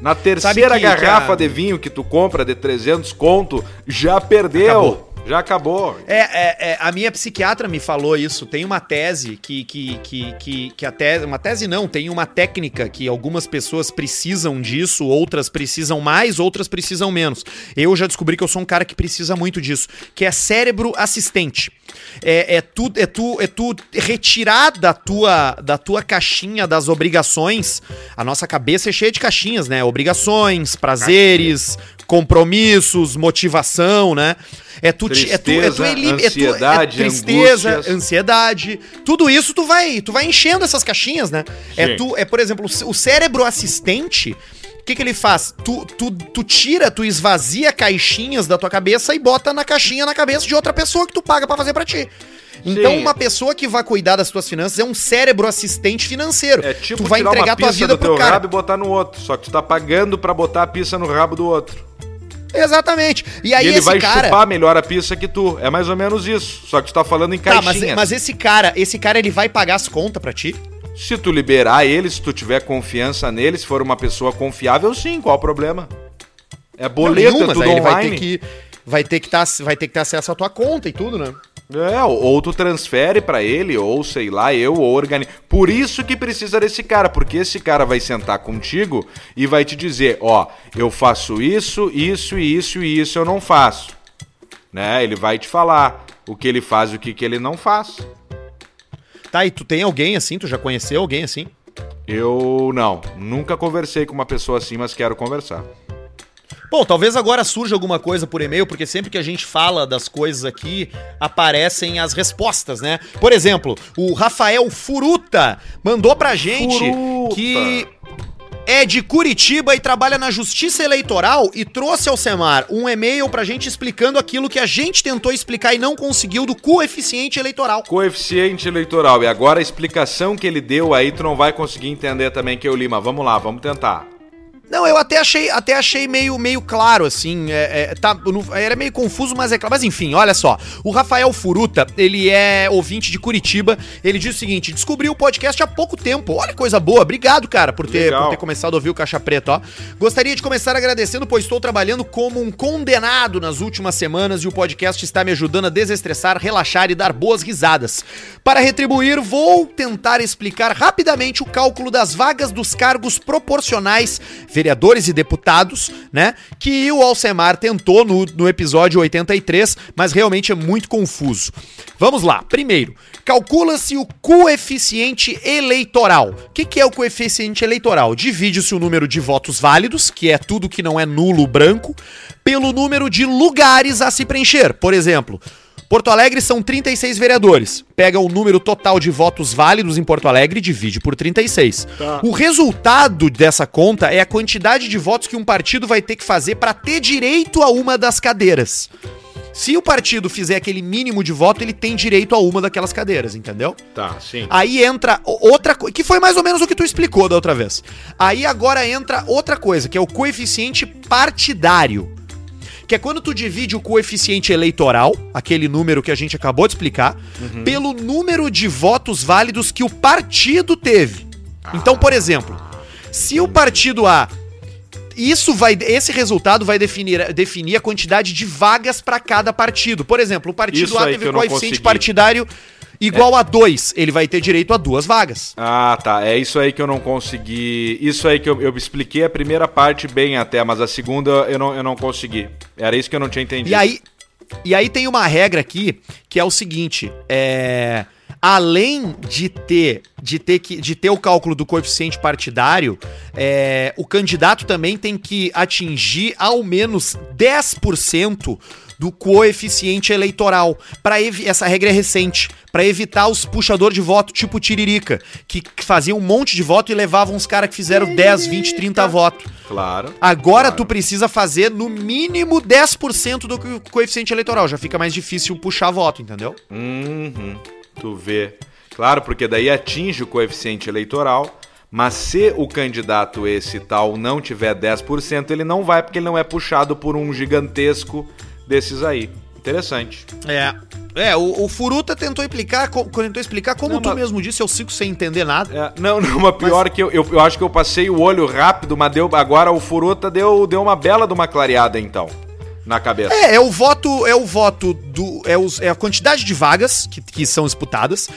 Na terceira que- que garrafa a- de vinho que tu compra de 300 conto, já perdeu. Acabou. Já acabou. É, é, é, a minha psiquiatra me falou isso. Tem uma tese que, que, que, que, que a tese. Uma tese não, tem uma técnica que algumas pessoas precisam disso, outras precisam mais, outras precisam menos. Eu já descobri que eu sou um cara que precisa muito disso, que é cérebro assistente. É, é, tu, é, tu, é tu retirar da tua, da tua caixinha das obrigações. A nossa cabeça é cheia de caixinhas, né? Obrigações, prazeres, compromissos, motivação, né? É tu, ti- é tu, é tu Tristeza, elim- é tu- é ansiedade, tristeza, angústias. ansiedade, tudo isso tu vai, tu vai enchendo essas caixinhas, né? É Sim. tu, é por exemplo, o cé- o cérebro assistente, o que que ele faz? Tu, tu, tu tira, tu esvazia caixinhas da tua cabeça e bota na caixinha na cabeça de outra pessoa que tu paga pra fazer pra ti. Então, Sim. uma pessoa que vai cuidar das tuas finanças é um cérebro assistente financeiro. É tipo tu vai tirar entregar uma tua vida do pro teu cara. rabo e botar no outro. Só que tu tá pagando pra botar a pizza no rabo do outro. Exatamente. E aí e ele vai cara, chupar melhor a pizza que tu. É mais ou menos isso. Só que tu tá falando em Tá, caixinhas. mas, mas esse cara, esse cara ele vai pagar as contas pra ti? Se tu liberar ele, se tu tiver confiança nele, se for uma pessoa confiável, sim, qual o problema? É boleto, Não, é mas tudo aí ele vai online. ter que vai ter que tá, vai ter que ter acesso à tua conta e tudo, né? É, ou tu transfere pra ele, ou sei lá, eu, ou organiza. Por isso que precisa desse cara, porque esse cara vai sentar contigo e vai te dizer, ó, eu faço isso, isso, isso e isso eu não faço. Né? Ele vai te falar o que ele faz e o que, que ele não faz. Tá, e tu tem alguém assim? Tu já conheceu alguém assim? Eu não, nunca conversei com uma pessoa assim, mas quero conversar. Bom, talvez agora surja alguma coisa por e-mail, porque sempre que a gente fala das coisas aqui, aparecem as respostas, né? Por exemplo, o Rafael Furuta mandou pra gente Furuta. que é de Curitiba e trabalha na Justiça Eleitoral e trouxe ao Semar um e-mail pra gente explicando aquilo que a gente tentou explicar e não conseguiu do coeficiente eleitoral. Coeficiente eleitoral. E agora a explicação que ele deu aí, tu não vai conseguir entender também que eu li, mas vamos lá, vamos tentar. Não, eu até achei, até achei meio, meio claro, assim. é- é, tá, não- era meio confuso, mas é claro. Mas enfim, olha só. O Rafael Furuta, ele é ouvinte de Curitiba. Ele diz o seguinte: descobriu o podcast há pouco tempo. Olha que coisa boa. Obrigado, cara, por ter, Legal. por ter começado a ouvir o Caixa Preta, ó. Gostaria de começar agradecendo, pois estou trabalhando como um condenado nas últimas semanas e o podcast está me ajudando a desestressar, relaxar e dar boas risadas. Para retribuir, vou tentar explicar rapidamente o cálculo das vagas dos cargos proporcionais, vereadores e deputados, né? Que o Alcemar tentou no, no episódio 83, mas realmente é muito confuso. Vamos lá. Primeiro, calcula-se o coeficiente eleitoral. O que, que é o coeficiente eleitoral? Divide-se o número de votos válidos, que é tudo que não é nulo branco, pelo número de lugares a se preencher. Por exemplo, Porto Alegre são 36 vereadores. Pega o número total de votos válidos em Porto Alegre e divide por 36. O resultado dessa conta é a quantidade de votos que um partido vai ter que fazer para ter direito a uma das cadeiras. Se o partido fizer aquele mínimo de voto, ele tem direito a uma daquelas cadeiras, entendeu? Tá, sim. Aí entra outra coisa, que foi mais ou menos o que tu explicou da outra vez. Aí agora entra outra coisa, que é o coeficiente partidário. Que é quando tu divide o coeficiente eleitoral, aquele número que a gente acabou de explicar, pelo número de votos válidos que o partido teve. Então, por exemplo, se o partido A isso vai, esse resultado vai definir, definir a quantidade de vagas para cada partido. Por exemplo, o partido Isso A teve coeficiente partidário igual a 2, ele vai ter direito a duas vagas. Ah, tá. É isso aí que eu não consegui. Isso aí que eu, eu expliquei a primeira parte bem até, mas a segunda eu não, eu não consegui. Era isso que eu não tinha entendido. E aí, e aí tem uma regra aqui que é o seguinte: é, além de ter, de ter, que, de ter o cálculo do coeficiente partidário, é, o candidato também tem que atingir ao menos 10% do coeficiente eleitoral. Para essa regra é recente, para evitar os puxador de voto tipo Tiririca, que, que faziam um monte de voto e levavam uns caras que fizeram 10, 20, 30 votos. Claro. Agora Claro. tu precisa fazer no mínimo 10% do co- coeficiente eleitoral. Já fica mais difícil puxar voto, entendeu? Uhum. Tu vê. Claro, porque daí atinge o coeficiente eleitoral, mas se o candidato esse tal não tiver 10%, ele não vai porque ele não é puxado por um gigantesco desses aí. Interessante. É. É, o, o Furuta tentou explicar, co- tentou explicar como Não, tu mas- mesmo disse, eu sigo sem entender nada. É, não, não, mas pior que eu, eu, eu acho que eu passei o olho rápido, mas deu, agora o Furuta deu, deu uma bela de uma clareada então, na cabeça. É, é o voto, é o voto do. É, os- é a quantidade de vagas que, que são disputadas,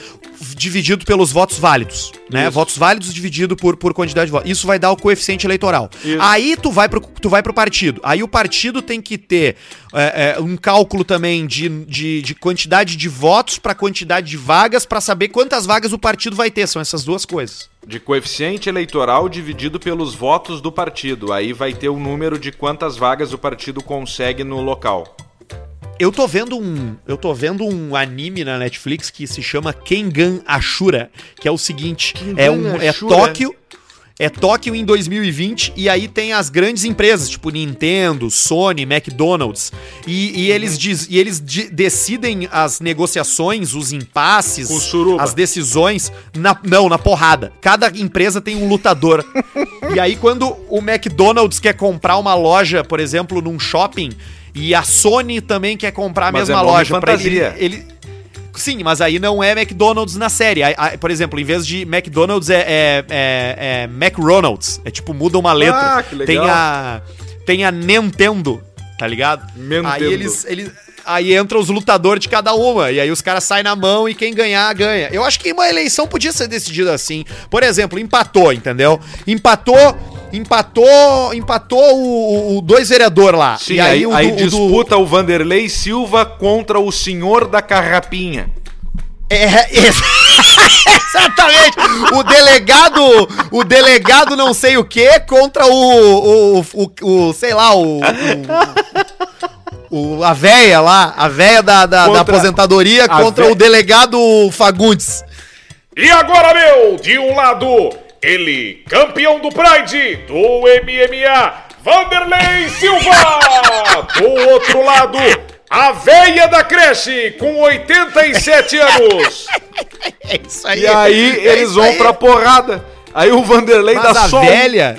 dividido pelos votos válidos, né? Isso. Votos válidos dividido por, por quantidade de votos. Isso vai dar o coeficiente eleitoral. Isso. Aí tu vai, pro, tu vai pro partido. Aí o partido tem que ter é, é, um cálculo também de, de, de quantidade de votos para quantidade de vagas para saber quantas vagas o partido vai ter. São essas duas coisas. De coeficiente eleitoral dividido pelos votos do partido. Aí vai ter o número de quantas vagas o partido consegue no local. Eu tô vendo um, eu tô vendo um anime na Netflix que se chama Kengan Ashura, que é o seguinte, é um é Ashura? Tóquio é Tóquio em 2020 e aí tem as grandes empresas, tipo Nintendo, Sony, McDonald's, e, e eles, diz, e eles de- decidem as negociações, os impasses, as decisões, na, não, na porrada. Cada empresa tem um lutador. e aí quando o McDonald's quer comprar uma loja, por exemplo, num shopping, e a Sony também quer comprar a Mas mesma é loja, pra ele, ele, Sim, mas aí não é McDonald's na série. Aí- aí, por exemplo, em vez de McDonald's é, é, é, é McRonald's. É tipo, muda uma letra. Ah, que legal. Tem a. Tem a Nintendo, tá ligado? Nintendo. Aí eles. eles Aí entra os lutadores de cada uma. E aí os caras saem na mão e quem ganhar, ganha. Eu acho que uma eleição podia ser decidida assim. Por exemplo, empatou, entendeu? Empatou. Empatou. Empatou o, o, dois vereador lá. Sim, e aí, o aí do- o do- disputa o Vanderlei Silva contra o senhor da carrapinha. É, ex- exatamente. O delegado, o delegado não sei o que contra o, o, o, o- sei lá, o, o, o- a véia lá, a véia da, da, da Contra aposentadoria a contra vé- o delegado Fagundes. E agora, meu, de um lado, ele, campeão do Pride, do MMA, Vanderlei Silva! Do outro lado, a véia da creche, com 87 anos! É isso aí. E aí É eles vão aí. pra porrada. Aí o Vanderlei Mas dá a só velha.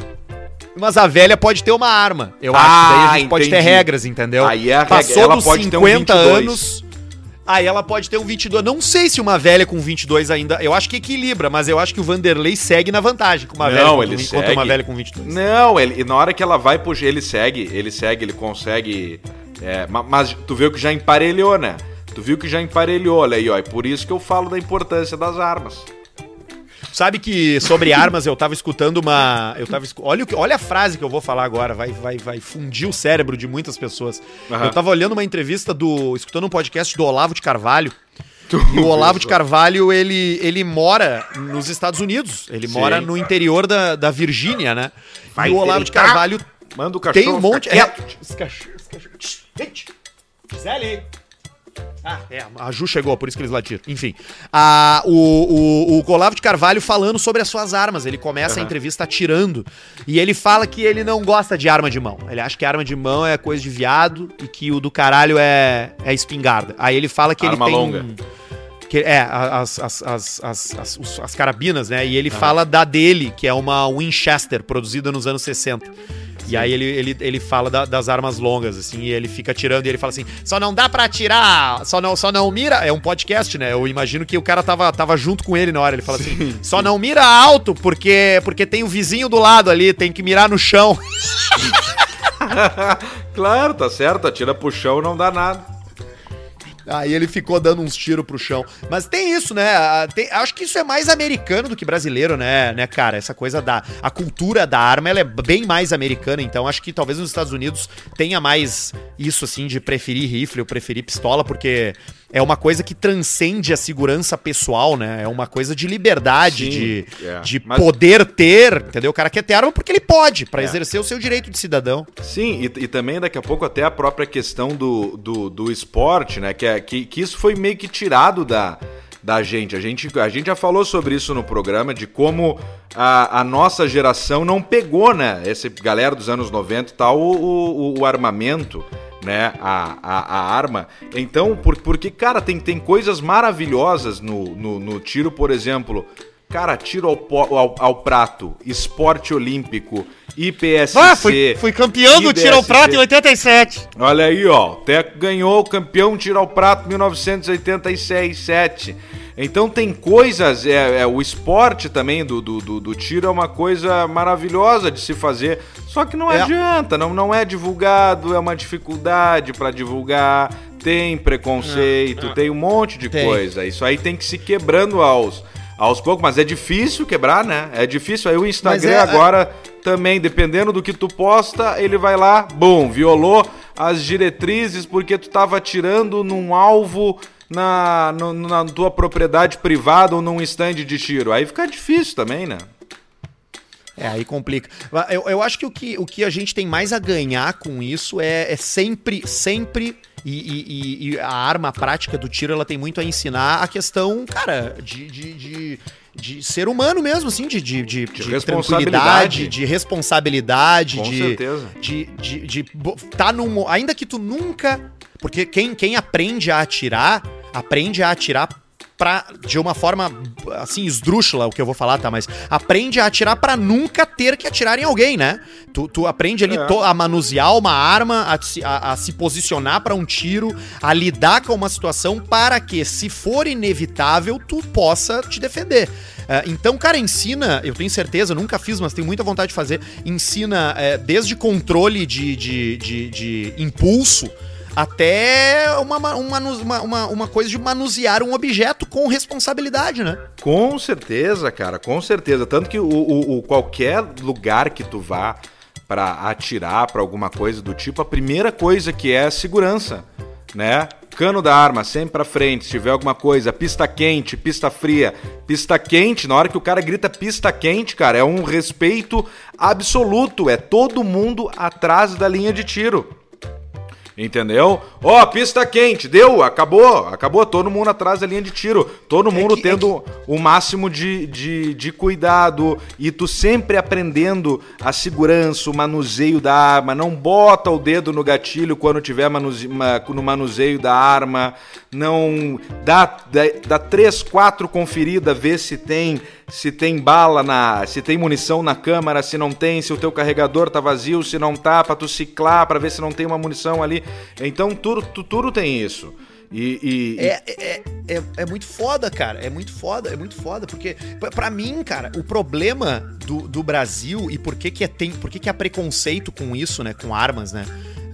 Mas a velha pode ter uma arma. Eu Ah, acho. Daí a gente pode ter entendi. regras, entendeu? Aí é a regra. Passou Ela dos pode ter um 50 22. anos. Aí ela pode ter um 22. Não sei se uma velha com 22 ainda. Eu acho que equilibra, mas eu acho que o Vanderlei segue na vantagem com uma velha Não, com, ele enquanto segue. uma velha com 22. Não, ele, e na hora que ela vai puxar, ele segue, ele segue, ele consegue. é, ma- mas, tu viu que já emparelhou, né? Tu viu que já emparelhou, olha aí, ó. E por isso que eu falo da importância das armas. Sabe que sobre armas eu tava escutando uma. Eu tava olha, olha a frase que eu vou falar agora, vai, vai, vai fundir o cérebro de muitas pessoas. Aham. Eu tava olhando uma entrevista do. escutando um podcast do Olavo de Carvalho. E o Olavo de Carvalho, ele, ele mora nos Estados Unidos. Ele Sim. mora no interior da, da Virgínia, né? Vai e o Olavo de. Carvalho Manda o cachorro. tem um monte. ficar É, os cachorros. os cachorros- Gente, Zé ali. Ah, é, a Ju chegou, por isso que eles latiram. Enfim, a, o, o, o Olavo de Carvalho falando sobre as suas armas. Ele começa a Aham. entrevista atirando e ele fala que ele não gosta de arma de mão. Ele acha que arma de mão é coisa de viado e que o do caralho é, é espingarda. Aí ele fala que Arma ele tem. longa. Que, é, as, as, as, as, as carabinas, né? E ele fala da dele, que é uma Winchester, produzida nos anos 60. E aí ele, ele, ele fala da- das armas longas, assim, e ele fica atirando e ele fala assim: só não dá pra atirar, só não, só não mira. É um podcast, né? Eu imagino que o cara tava, tava junto com ele na hora. Ele fala assim: só não mira alto, porque, porque tem o vizinho do lado ali, tem que mirar no chão. claro, tá certo. Atira pro chão não dá nada. Aí ele ficou dando uns tiros pro chão. Mas tem isso, né? Ah, tem- acho que isso é mais americano do que brasileiro, né, né, cara? Essa coisa da. A cultura da arma ela é bem mais americana, então acho que talvez nos Estados Unidos tenha mais isso, assim, de preferir rifle ou preferir pistola, porque é uma coisa que transcende a segurança pessoal, né? É uma coisa de liberdade, Sim, de, é. de Mas- poder ter, entendeu? O cara quer ter arma porque ele pode, pra É. exercer o seu direito de cidadão. Sim, e, e também daqui a pouco até a própria questão do, do, do esporte, né? Que, é, que, que isso foi meio que tirado da, da gente. A, gente. a gente já falou sobre isso no programa, de como a, a nossa geração não pegou, né? Esse galera dos anos 90 e tal, o, o, o armamento. Né, a, a, a arma. Então, por, porque, cara, tem, tem coisas maravilhosas no, no, no tiro, por exemplo. Cara, tiro ao, ao, ao prato, esporte olímpico, IPSC. Ah, fui, fui campeão do tiro ao prato em 87. Olha aí, ó. O Teco ganhou o campeão tiro ao prato 1986, 7. Então tem coisas, é, é, o esporte também do, do, do, do tiro é uma coisa maravilhosa de se fazer. Só que não É. adianta, não, não é divulgado, é uma dificuldade pra divulgar. tem preconceito, tem um monte de Tem. coisa. Isso aí tem que se quebrando aos, aos poucos, mas é difícil quebrar, né? É difícil. Aí o Instagram é- agora também, dependendo do que tu posta, ele vai lá, bum, violou as diretrizes porque tu tava atirando num alvo na, no- na tua propriedade privada ou num stand de tiro. Aí fica difícil também, né? É, aí complica. Eu, eu acho que o, que o que a gente tem mais a ganhar com isso é, é sempre, sempre. E, e- e- a arma prática do tiro ela tem muito a ensinar a questão, cara, de, de, de, de ser humano mesmo, assim, de, de, de, de responsabilidade. tranquilidade, de responsabilidade, Com de, certeza. de, de, de tá num. Ainda que tu nunca. Porque quem, quem aprende a atirar, aprende a atirar pra, de uma forma, assim, esdrúxula, o que eu vou falar, tá? Mas aprende a atirar pra nunca ter que atirar em alguém, né? Tu, tu aprende ali É. to- a manusear uma arma, a, se- a- a se posicionar pra um tiro, a lidar com uma situação para que, se for inevitável, tu possa te defender. É, então, cara, ensina, eu tenho certeza, nunca fiz, mas tenho muita vontade de fazer, ensina é, desde controle de, de, de, de impulso até uma, um uma, uma, uma coisa de manusear um objeto com responsabilidade, né? Com certeza, cara, com certeza. Tanto que o, o- o- qualquer lugar que tu vá pra atirar pra alguma coisa do tipo, a primeira coisa que é a segurança, né? Cano da arma, sempre pra frente, se tiver alguma coisa, pista quente, pista fria. Pista quente, na hora que o cara grita pista quente, cara, é um respeito absoluto, é todo mundo atrás da linha de tiro. Entendeu? Ó, pista quente, deu, acabou, acabou, todo mundo atrás da linha de tiro, todo mundo que- é tendo o máximo de, de, de cuidado. E tu sempre aprendendo a segurança, o manuseio da arma, não bota o dedo no gatilho quando tiver manuse- no manuseio da arma, não dá, dá, dá três, quatro conferidas, vê se tem se tem bala na, se tem munição na câmara, se não tem, se o teu carregador tá vazio, se não tá, pra tu ciclar, pra ver se não tem uma munição ali. Então tudo, tu- tudo tem isso. E, e- É, é, é, é muito foda, cara. É muito foda, é muito foda. Porque, pra- pra mim, cara, o problema do, do Brasil e por que, que, é, tem, por que, que há preconceito com isso, né? Com armas, né?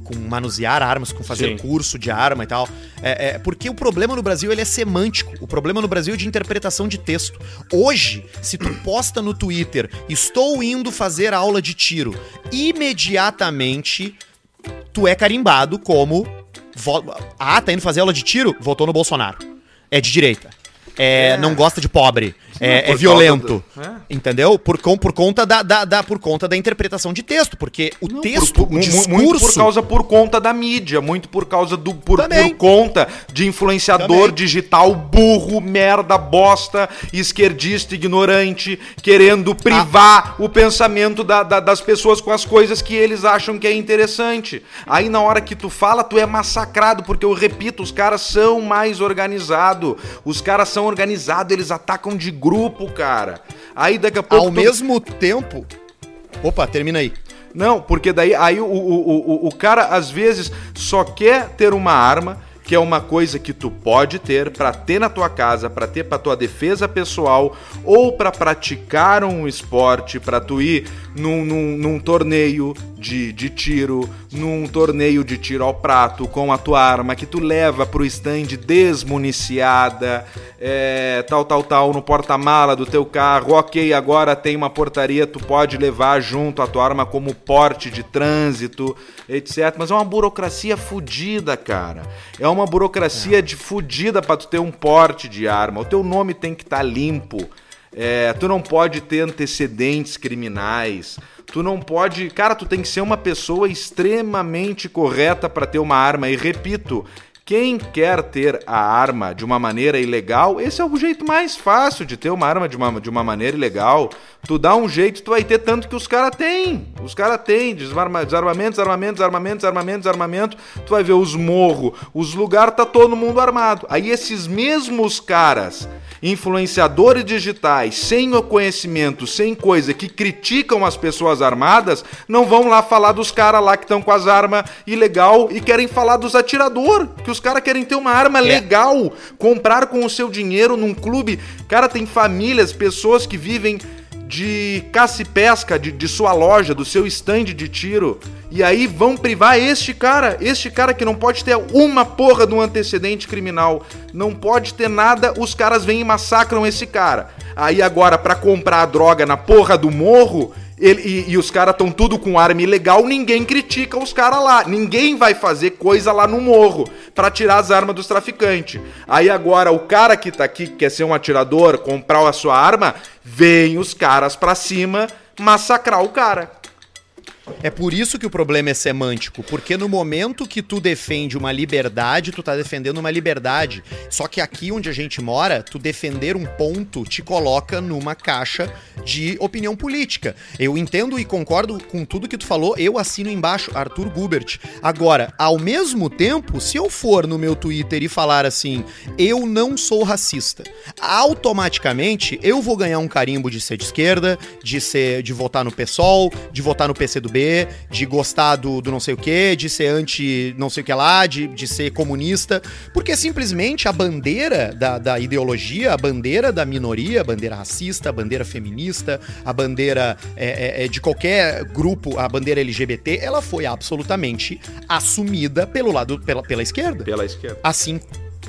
Com manusear armas, com fazer Sim. curso de arma e tal. É, é porque o problema no Brasil ele é semântico. O problema no Brasil é de interpretação de texto. Hoje, se tu posta no Twitter, estou indo fazer aula de tiro, imediatamente tu é carimbado como. Ah, tá indo fazer aula de tiro? Votou no Bolsonaro. É de direita. É, Não gosta de pobre. É, é violento. do- é. Entendeu? Por, com- por, conta da, da- da- por conta da interpretação de texto. Porque o texto, por- o discurso. muito por causa por conta da mídia, muito por causa do por, por conta de influenciador Também. digital burro, merda, bosta, esquerdista, ignorante, querendo privar o pensamento da- da- das pessoas com as coisas que eles acham que é interessante. Aí na hora que tu fala, tu é massacrado, porque eu repito, os caras são mais organizados. Os caras são organizados, eles atacam de grupo, cara. Aí daqui a pouco Ao tu- mesmo tempo. Opa, termina aí. não, porque daí aí o, o, o, o- cara às vezes só quer ter uma arma, que é uma coisa que tu pode ter pra ter na tua casa, pra ter pra tua defesa pessoal ou pra praticar um esporte, pra tu ir num, num, num torneio de, de tiro, num torneio de tiro ao prato com a tua arma que tu leva pro stand desmuniciada, é, tal, tal, tal, no porta-mala do teu carro. Ok, agora tem uma portaria, tu pode levar junto a tua arma como porte de trânsito, etc. Mas é uma burocracia fodida, cara. É uma burocracia de fodida pra tu ter um porte de arma. O teu nome tem que estar limpo. É, tu não pode ter antecedentes criminais. Tu não pode. Cara, tu tem que ser uma pessoa extremamente correta pra ter uma arma. E repito, quem quer ter a arma de uma maneira ilegal, esse é o jeito mais fácil de ter uma arma de uma, de uma maneira ilegal. Tu dá um jeito, tu vai ter tanto que os caras têm. Os caras têm. Desarma, desarmamento, desarmamento, desarmamento, desarmamento. Tu vai ver os morros, os lugares, tá todo mundo armado. Aí esses mesmos caras influenciadores digitais, sem o conhecimento, sem coisa, que criticam as pessoas armadas, não vão lá falar dos caras lá que estão com as armas ilegal e querem falar dos atirador, que os caras querem ter uma arma legal, comprar com o seu dinheiro num clube. Cara, tem famílias, pessoas que vivem de caça e pesca de, de sua loja, do seu stand de tiro, e aí vão privar este cara, este cara que não pode ter uma porra de um antecedente criminal, não pode ter nada, os caras vêm e massacram esse cara. Aí agora, para comprar a droga na porra do morro, ele, e, e, os caras estão tudo com arma ilegal, ninguém critica os caras lá. Ninguém vai fazer coisa lá no morro para tirar as armas dos traficantes. Aí agora o cara que tá aqui, que quer ser um atirador, comprar a sua arma, vem os caras pra cima massacrar o cara. É por isso que o problema é semântico, porque no momento que tu defende uma liberdade, tu tá defendendo uma liberdade. Só que aqui onde a gente mora, tu defender um ponto te coloca numa caixa de opinião política. Eu entendo e concordo com tudo que tu falou, eu assino embaixo, Arthur Gubert. Agora, ao mesmo tempo, se eu for no meu Twitter e falar assim, eu não sou racista, automaticamente eu vou ganhar um carimbo de ser de esquerda, de ser de votar no PSOL, de votar no PCdoB, de gostar do, do não sei o que, de ser anti não sei o que lá, de, de ser comunista, porque simplesmente a bandeira da, da ideologia, a bandeira da minoria, a bandeira racista, a bandeira feminista, a bandeira é, é, é de qualquer grupo, a bandeira LGBT, ela foi absolutamente assumida pelo lado, pela, pela esquerda. Pela esquerda. Assim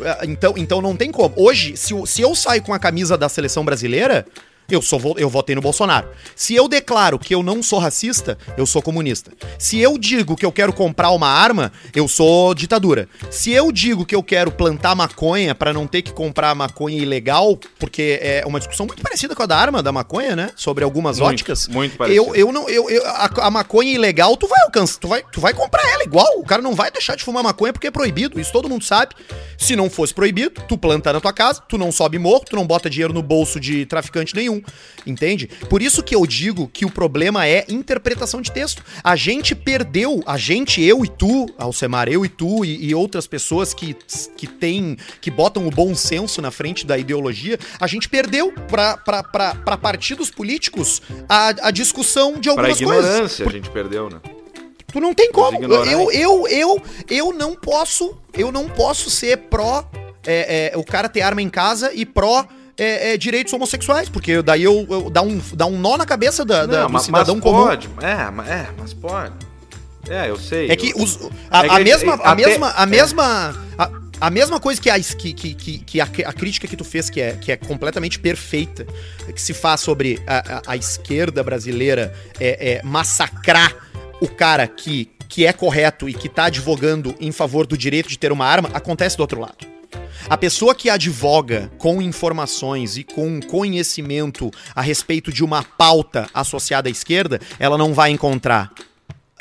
é, então, então não tem como. Hoje, se, se eu saio com a camisa da seleção brasileira, eu, sou, eu votei no Bolsonaro. Se eu declaro que eu não sou racista, eu sou comunista. Se eu digo que eu quero comprar uma arma, eu sou ditadura. Se eu digo que eu quero plantar maconha para não ter que comprar maconha ilegal, porque é uma discussão muito parecida com a da arma da maconha, né? Sobre algumas muito, óticas. Muito parecida. Eu, eu não, eu, eu a, a, maconha ilegal, tu vai alcançar, tu vai, tu vai comprar ela igual. O cara não vai deixar de fumar maconha porque é proibido. Isso todo mundo sabe. Se não fosse proibido, tu planta na tua casa, tu não sobe morro, tu não bota dinheiro no bolso de traficante nenhum entende? Por isso que eu digo que o problema é interpretação de texto. A gente perdeu, a gente, eu e tu, Alcemar, eu e tu e, e outras pessoas que, que tem, que botam o bom senso na frente da ideologia, a gente perdeu para partidos políticos a, a discussão de algumas pra ignorância coisas. a gente perdeu, né? Tu não tem como. Eu, eu, eu, eu não posso, eu não posso ser pró é, é, o cara ter arma em casa e pró é, é, direitos homossexuais, porque daí eu, eu, dá, um, dá um nó na cabeça da, da do cidadão mas comum. Pode, é, é, mas pode. É, eu sei. É que os, a, é que a, mesma, a, mesma, a mesma, a, a mesma coisa que a, que, que, que a, a, crítica que tu fez, que é, que é completamente perfeita, que se faz sobre a, a, a esquerda brasileira é, é, massacrar o cara que, que é correto e que tá advogando em favor do direito de ter uma arma, acontece do outro lado. A pessoa que advoga com informações e com conhecimento a respeito de uma pauta associada à esquerda, ela não vai encontrar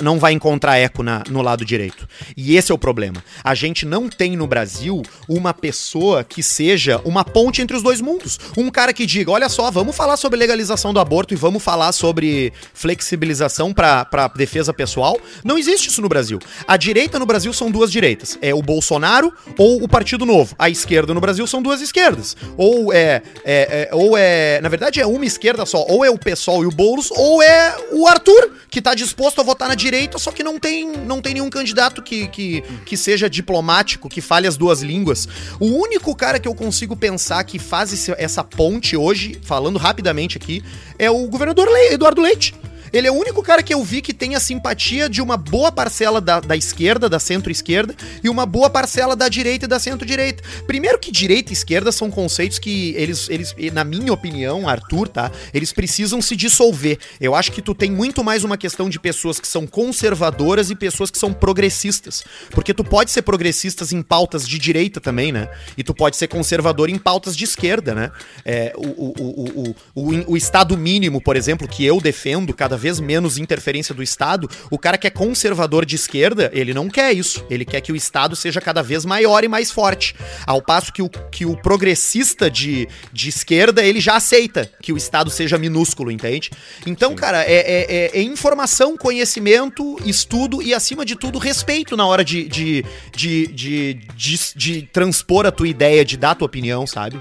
não vai encontrar eco na, no lado direito. E esse é o problema. A gente não tem no Brasil uma pessoa que seja uma ponte entre os dois mundos. Um cara que diga: olha só, vamos falar sobre legalização do aborto e vamos falar sobre flexibilização para defesa pessoal. Não existe isso no Brasil. A direita no Brasil são duas direitas: é o Bolsonaro ou o Partido Novo. A esquerda no Brasil são duas esquerdas. Ou é, é, é ou é. Na verdade, é uma esquerda só. Ou é o PSOL e o Boulos, ou é o Arthur, que tá disposto a votar na direita direita, só que não tem, não tem nenhum candidato que, que, que seja diplomático, que fale as duas línguas. O único cara que eu consigo pensar que faz esse, essa ponte hoje, falando rapidamente aqui, é o governador Le Eduardo Leite. Ele é o único cara que eu vi que tem a simpatia de uma boa parcela da, da esquerda, da centro-esquerda, e uma boa parcela da direita e da centro-direita. Primeiro que direita e esquerda são conceitos que eles, eles, na minha opinião, Arthur, tá? Eles precisam se dissolver. Eu acho que tu tem muito mais uma questão de pessoas que são conservadoras e pessoas que são progressistas. Porque tu pode ser progressistas em pautas de direita também, né? E tu pode ser conservador em pautas de esquerda, né? É, o, o, o, o, o, o Estado mínimo, por exemplo, que eu defendo cada vez menos interferência do Estado, o cara que é conservador de esquerda, ele não quer isso. Ele quer que o Estado seja cada vez maior e mais forte. Ao passo que o, que o progressista de, de esquerda, ele já aceita que o Estado seja minúsculo, entende? Então, cara, é, é, é, é, informação, conhecimento, estudo e, acima de tudo, respeito na hora de, de, de, de, de, de transpor a tua ideia, de dar a tua opinião, sabe?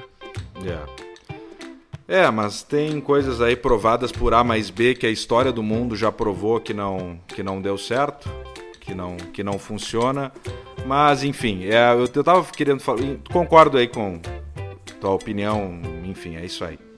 Yeah. É, mas tem coisas aí provadas por A mais B que a história do mundo já provou que não, que não deu certo, que não, que não funciona. Mas enfim, é, eu, eu tava querendo falar. Concordo aí com tua opinião, enfim, é isso aí.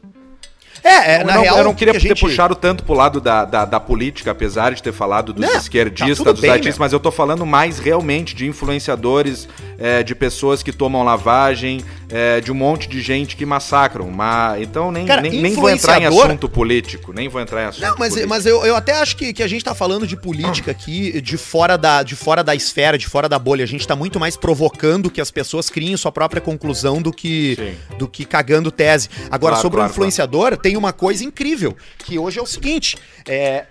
É, é na não, real. eu não o queria que ter gente- puxado tanto pro lado da, da, da política, apesar de ter falado dos Não, tá esquerdistas, tudo dos bem, artistas, meu. mas eu tô falando mais realmente de influenciadores, é, de pessoas que tomam lavagem, é, de um monte de gente que massacram. Mas, então nem, Cara, nem, nem vou entrar em influenciador- assunto político. Nem vou entrar em assunto Não, mas, político. mas eu, eu até acho que, que a gente tá falando de política aqui de fora, da, de fora da esfera, de fora da bolha. A gente tá muito mais provocando que as pessoas criem sua própria conclusão do que, Sim. do que cagando tese. Agora, Claro, sobre claro, o influenciador, tem uma coisa incrível, que hoje é o seguinte: é.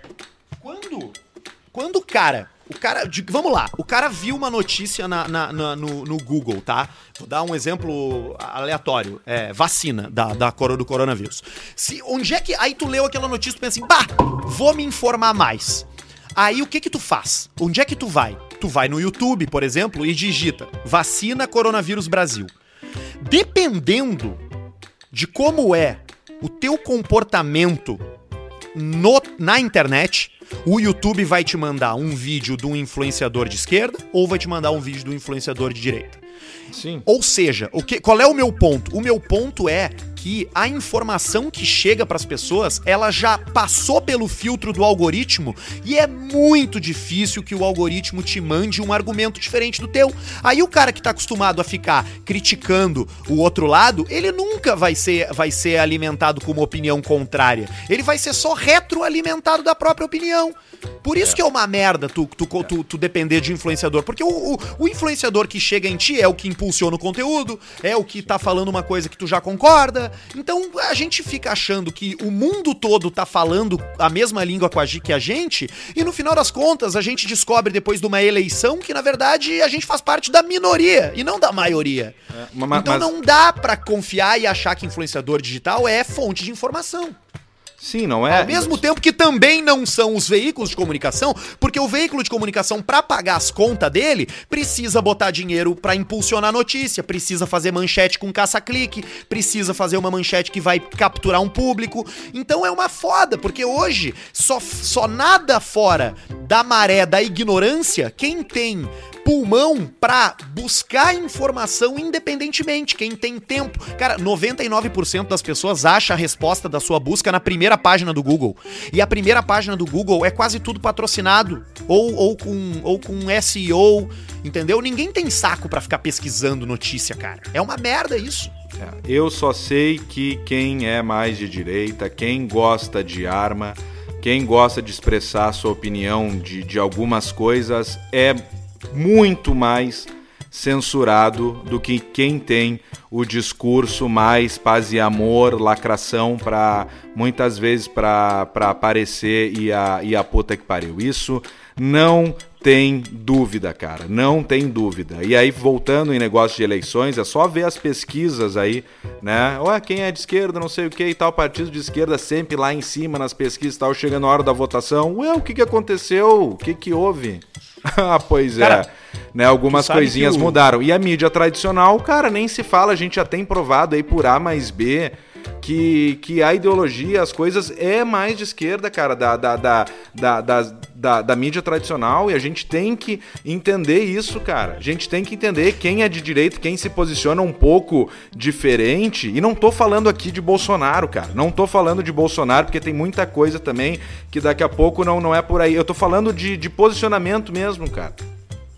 Quando. Quando o cara. O cara. vamos lá, o cara viu uma notícia na, na- na- no, no Google, tá? Vou dar um exemplo aleatório. É, vacina da, da coro- do coronavírus. Se, onde é que. Aí tu leu aquela notícia e pensa assim, bah, vou me informar mais. Aí o que que tu faz? Onde é que tu vai? Tu vai no YouTube, por exemplo, e digita vacina coronavírus Brasil. Dependendo de como é o teu comportamento no- na internet, o YouTube vai te mandar um vídeo de um influenciador de esquerda ou vai te mandar um vídeo do influenciador de direita. Sim. Ou seja, o que, qual é o meu ponto? O meu ponto é que a informação que chega para as pessoas, ela já passou pelo filtro do algoritmo e é muito difícil que o algoritmo te mande um argumento diferente do teu. Aí o cara que tá acostumado a ficar criticando o outro lado, ele nunca vai ser, vai ser alimentado com uma opinião contrária. Ele vai ser só retroalimentado da própria opinião. Por isso que é uma merda tu, tu, tu, tu depender de influenciador. Porque o, o, o influenciador que chega em ti é o que impulsiona o conteúdo, é o que tá falando uma coisa que tu já concorda. Então a gente fica achando que o mundo todo tá falando a mesma língua com a, gi- que a gente, e no final das contas a gente descobre depois de uma eleição que na verdade a gente faz parte da minoria e não da maioria. ma- ma- então mas- não dá pra confiar e achar que influenciador digital é fonte de informação. Sim, não é? Ao mesmo tempo que também não são os veículos de comunicação, porque o veículo de comunicação, pra pagar as contas dele, precisa botar dinheiro pra impulsionar a notícia, precisa fazer manchete com caça-clique, precisa fazer uma manchete que vai capturar um público. Então é uma foda, porque hoje só, só nada fora da maré da ignorância quem tem pulmão pra buscar informação independentemente, quem tem tempo. Cara, 99% das pessoas acha a resposta da sua busca na primeira página do Google. E a primeira página do Google é quase tudo patrocinado ou, ou com ou com SEO, entendeu? Ninguém tem saco pra ficar pesquisando notícia, cara. É uma merda isso. É, Eu só sei que quem é mais de direita, quem gosta de arma, quem gosta de expressar sua opinião de, de algumas coisas, é muito mais censurado do que quem tem o discurso mais paz e amor, lacração para muitas vezes para aparecer e a, e a puta que pariu. Isso não tem dúvida, cara. Não tem dúvida. E aí, voltando em negócio de eleições, é só ver as pesquisas aí, né? Ué, quem é de esquerda, não sei o que e tal, partido de esquerda sempre lá em cima nas pesquisas e tal, chega na hora da votação. Ué, o que que aconteceu? O que que houve? ah, pois Cara, é. Né, algumas coisinhas o- mudaram. E a mídia tradicional, cara, nem se fala, a gente já tem provado aí por A mais B que, que a ideologia, as coisas é mais de esquerda, cara, da, da, da, da, da, da- da mídia tradicional e a gente tem que entender isso, cara. A gente tem que entender quem é de direita, quem se posiciona um pouco diferente. E não tô falando aqui de Bolsonaro, cara. Não tô falando de Bolsonaro, porque tem muita coisa também que daqui a pouco não, não é por aí. Eu tô falando de, de posicionamento mesmo, cara.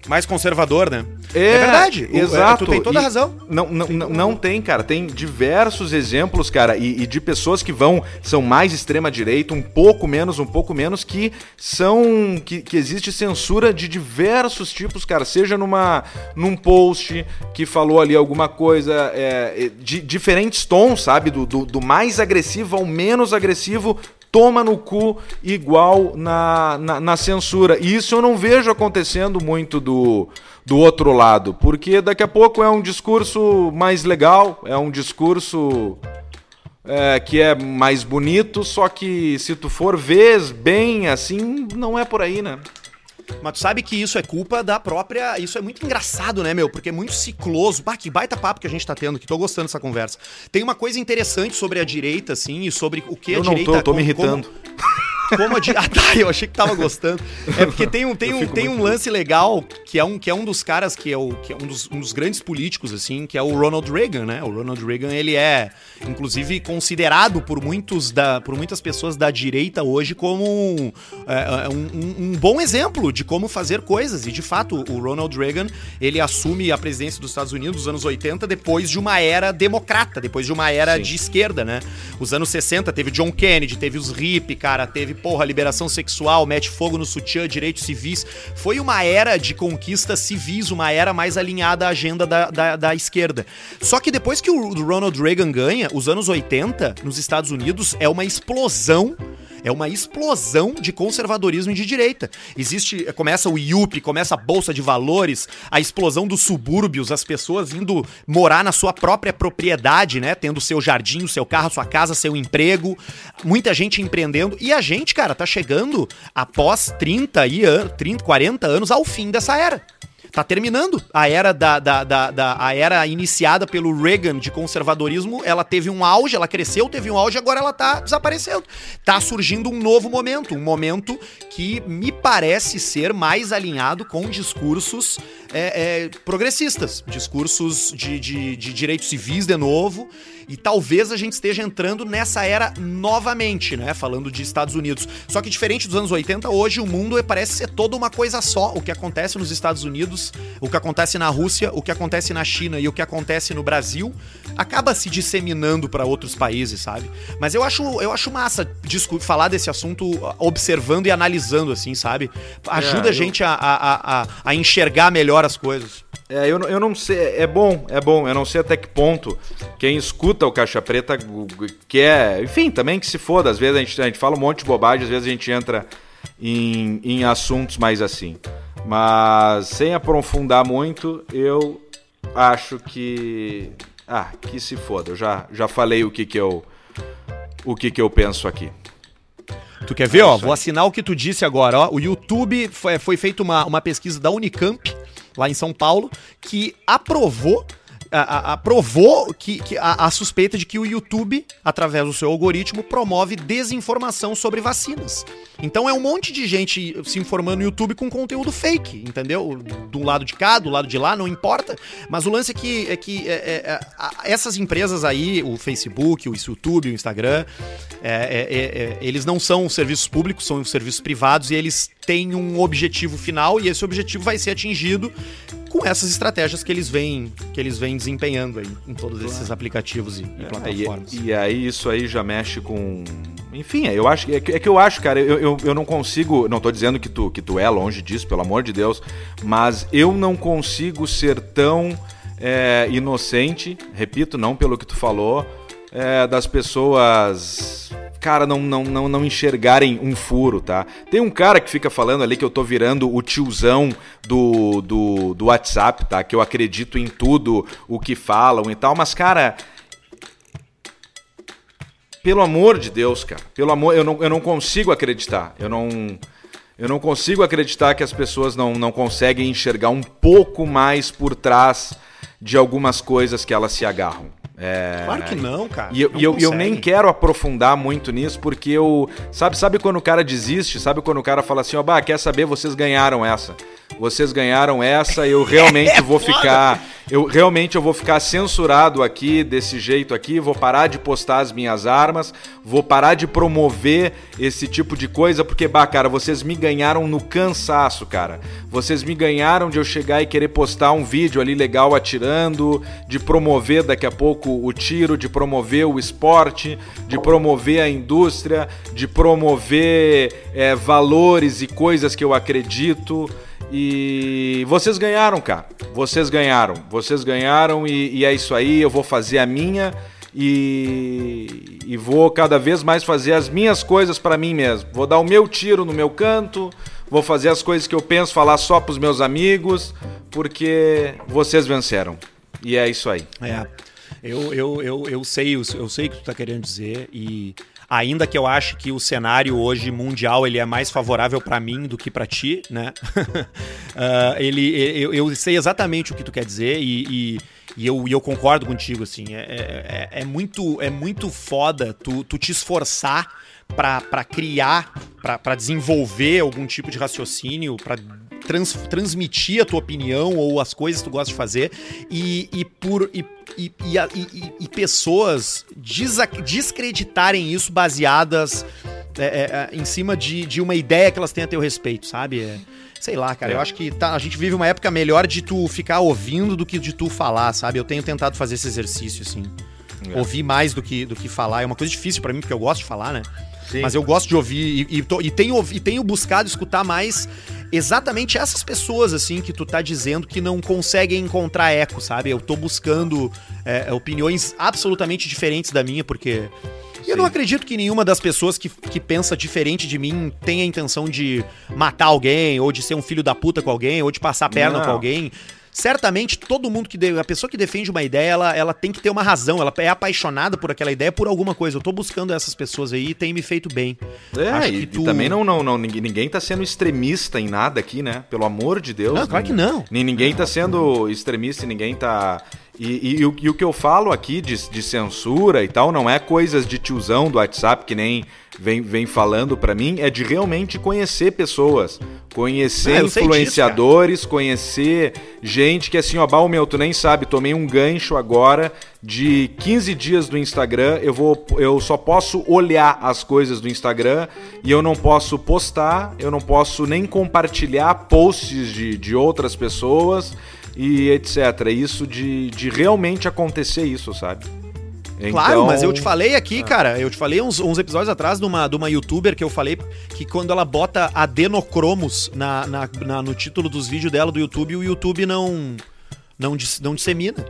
Mais conservador, né? É, verdade. O- é, Exato. tu tem toda a razão. Não, não, não, não tem, cara. Tem diversos exemplos, cara, e, e de pessoas que vão, são mais extrema-direita, um pouco menos, um pouco menos, que são. Que, que existe censura de diversos tipos, cara. Seja numa, num post que falou ali alguma coisa, é, de diferentes tons, sabe? Do, do, do mais agressivo ao menos agressivo toma no cu igual na, na, na censura. E isso eu não vejo acontecendo muito do, do outro lado, porque daqui a pouco é um discurso mais legal, é um discurso é, que é mais bonito, só que se tu for ver bem assim, não é por aí, né? Mas tu sabe que isso é culpa da própria. Isso é muito engraçado, né, meu? Porque é muito cicloso. Bah, que baita papo que a gente tá tendo, que tô gostando dessa conversa. Tem uma coisa interessante sobre a direita, assim, e sobre o que Eu a não direita. tô, eu tô me irritando. como- como a di... Ah, tá, eu achei que tava gostando. É porque tem um, tem um, tem um lance legal que é um, que é um dos caras que é, o, que é um, dos, um dos grandes políticos, assim, que é o Ronald Reagan, né? O Ronald Reagan, ele é, inclusive, considerado por, muitos da, por muitas pessoas da direita hoje como um, é, um, um bom exemplo de como fazer coisas. E, de fato, o Ronald Reagan, ele assume a presidência dos Estados Unidos nos anos 80 depois de uma era democrata, depois de uma era Sim. de esquerda, né? Os anos 60 teve John Kennedy, teve os hippie, cara, teve, porra, liberação sexual, mete fogo no sutiã, direitos civis. Foi uma era de conquistas civis, uma era mais alinhada à agenda da, da, da esquerda. Só que depois que o Ronald Reagan ganha, os anos 80, nos Estados Unidos, é uma explosão é uma explosão de conservadorismo e de direita. Existe, começa o IUP, começa a bolsa de valores, a explosão dos subúrbios, as pessoas indo morar na sua própria propriedade, né, tendo seu jardim, o seu carro, sua casa, seu emprego, muita gente empreendendo. E a gente, cara, tá chegando após 30 e 30, 40 anos ao fim dessa era tá terminando. A era da, da, da, da, a era iniciada pelo Reagan de conservadorismo, ela teve um auge, ela cresceu, teve um auge, agora ela tá desaparecendo. Tá surgindo um novo momento, um momento que me parece ser mais alinhado com discursos é, é, progressistas, discursos de, de, de direitos civis de novo. E talvez a gente esteja entrando nessa era novamente, né? Falando de Estados Unidos. Só que diferente dos anos 80, hoje o mundo parece ser toda uma coisa só. O que acontece nos Estados Unidos, o que acontece na Rússia, o que acontece na China e o que acontece no Brasil acaba se disseminando para outros países, sabe? Mas eu acho, eu acho massa falar desse assunto observando e analisando, assim, sabe? Ajuda É, a gente a, a, a, a enxergar melhor as coisas. É, eu, não- eu não sei, é bom, é bom, eu não sei até que ponto quem escuta o Caixa Preta quer, enfim, também que se foda, às vezes a gente, a gente fala um monte de bobagem, às vezes a gente entra em, em assuntos mais assim. Mas sem aprofundar muito, eu acho que. Ah, que se foda, eu já, já falei o que que eu. O que que eu penso aqui. Tu quer ver, ó? isso Vou assinar o que tu disse agora, ó. O YouTube foi, foi feita uma, uma pesquisa da Unicamp, lá em São Paulo, que aprovou. A- a- aprovou que, que a, a suspeita de que o YouTube, através do seu algoritmo, promove desinformação sobre vacinas. Então é um monte de gente se informando no YouTube com conteúdo fake, entendeu? Do lado de cá, do lado de lá, não importa. Mas o lance é que, é que é, é, é, essas empresas aí, o Facebook, o YouTube, o Instagram, é, é, eles não são serviços públicos, são serviços privados e eles têm um objetivo final e esse objetivo vai ser atingido com essas estratégias que eles vêm que eles vêm desempenhando aí em todos esses aplicativos e, e É, plataformas. e, e aí isso aí já mexe com. Enfim, eu acho é que, é que eu acho, cara, eu, eu, eu não consigo. Não tô dizendo que tu, que tu é longe disso, pelo amor de Deus, mas eu não consigo ser tão é, inocente, repito, não pelo que tu falou, é, das pessoas. Cara, não, não, não, não enxergarem um furo, tá? Tem um cara que fica falando ali que eu tô virando o tiozão do, do, do WhatsApp, tá? Que eu acredito em tudo o que falam e tal, mas, cara, pelo amor de Deus, cara. Pelo amor, eu não, eu não consigo acreditar. Eu não, eu não consigo acreditar que as pessoas não, não conseguem enxergar um pouco mais por trás de algumas coisas que elas se agarram. É, Claro que não, cara. e eu, Não eu, eu nem quero aprofundar muito nisso, porque eu. Sabe, sabe quando o cara desiste? Sabe quando o cara fala assim, ó, bah, quer saber, vocês ganharam essa. Vocês ganharam essa, eu realmente vou ficar. Eu realmente eu vou ficar censurado aqui, desse jeito aqui, vou parar de postar as minhas armas, vou parar de promover esse tipo de coisa, porque, bah, cara, vocês me ganharam no cansaço, cara. Vocês me ganharam de eu chegar e querer postar um vídeo ali legal atirando, de promover daqui a pouco o tiro, de promover o esporte, de promover a indústria, de promover é, valores e coisas que eu acredito. E vocês ganharam, cara. Vocês ganharam. Vocês ganharam e, e é isso aí. Eu vou fazer a minha e, e vou cada vez mais fazer as minhas coisas pra mim mesmo. Vou dar o meu tiro no meu canto. Vou fazer as coisas que eu penso, falar só pros meus amigos, porque vocês venceram. E é isso aí. É. Eu, eu, eu, eu sei, eu sei o que tu tá querendo dizer e Ainda que eu ache que o cenário hoje mundial ele é mais favorável para mim do que para ti, né? uh, ele, eu, eu, sei exatamente o que tu quer dizer e, e, e eu, eu concordo contigo, assim. É, é, é, é muito, é muito foda tu, tu te esforçar para criar, para desenvolver algum tipo de raciocínio, para trans, transmitir a tua opinião ou as coisas que tu gosta de fazer e, e por e, e, e, pessoas desacreditarem isso baseadas é, é, é, em cima de, de uma ideia que elas têm a teu respeito, sabe? É, sei lá, cara, eu é. acho que tá, a gente vive uma época melhor de tu ficar ouvindo do que de tu falar, sabe? Eu tenho tentado fazer esse exercício, assim. É. Ouvir mais do que, do que falar. É uma coisa difícil para mim, porque eu gosto de falar, né? Sim. Mas eu gosto de ouvir e, e, tô, e, tenho, e tenho buscado escutar mais exatamente essas pessoas, assim, que tu tá dizendo que não conseguem encontrar eco, sabe? Eu tô buscando é, opiniões absolutamente diferentes da minha, porque. Sim. Eu não acredito que nenhuma das pessoas que, que pensa diferente de mim tenha a intenção de matar alguém, ou de ser um filho da puta com alguém, ou de passar perna não. com alguém certamente todo mundo que. De, a pessoa que defende uma ideia, ela, ela tem que ter uma razão, ela é apaixonada por aquela ideia por alguma coisa. Eu tô buscando essas pessoas aí e tem me feito bem. É, Acho e, tu... e também não, não, não, ninguém, ninguém tá sendo extremista em nada aqui, né? Pelo amor de Deus. Não, claro que não. Ninguém tá sendo extremista, ninguém tá. E, e, e, o, e, o, que eu falo aqui de, de, censura e tal não é coisas de tiozão do WhatsApp que nem vem, vem falando para mim, é de realmente conhecer pessoas, conhecer ah, influenciadores, disso, conhecer gente que assim, ó, Bal, meu, tu nem sabe, tomei um gancho agora de 15 dias do Instagram, eu vou eu só posso olhar as coisas do Instagram e eu não posso postar, eu não posso nem compartilhar posts de, de outras pessoas e etc. Isso de, de realmente acontecer isso, sabe? Claro, então... mas eu te falei aqui, ah. cara, eu te falei uns, uns episódios atrás de uma, de uma youtuber que eu falei que quando ela bota adenocromos na, na, na, no título dos vídeos dela do YouTube, o YouTube não, não, não dissemina.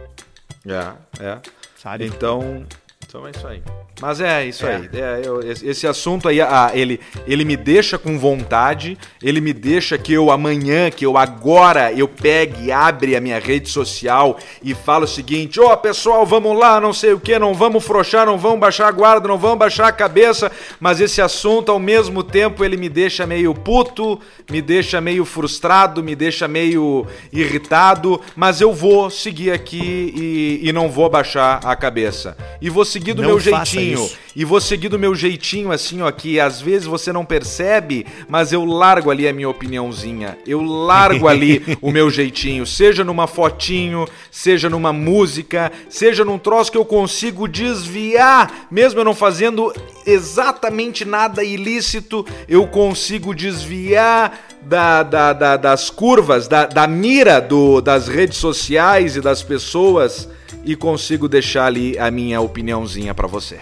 É, é. Sabe? Então, então é isso aí. Mas é isso é. aí. É, eu, esse assunto aí, ah, ele, ele me deixa com vontade, ele me deixa que eu amanhã, que eu agora, eu pegue, abre a minha rede social e falo o seguinte: ó, oh, pessoal, vamos lá, não sei o que, não vamos frouxar, não vamos baixar a guarda, não vamos baixar a cabeça. Mas esse assunto, ao mesmo tempo, ele me deixa meio puto, me deixa meio frustrado, me deixa meio irritado. Mas eu vou seguir aqui e, e não vou baixar a cabeça. E vou seguir do não meu jeitinho jeitinho. E vou seguir do meu jeitinho, assim, ó, que às vezes você não percebe, mas eu largo ali a minha opiniãozinha. Eu largo ali o meu jeitinho. Seja numa fotinho, seja numa música, seja num troço que eu consigo desviar, mesmo eu não fazendo exatamente nada ilícito, eu consigo desviar da, da, da, das curvas, da, da mira do, das redes sociais e das pessoas e consigo deixar ali a minha opiniãozinha para você.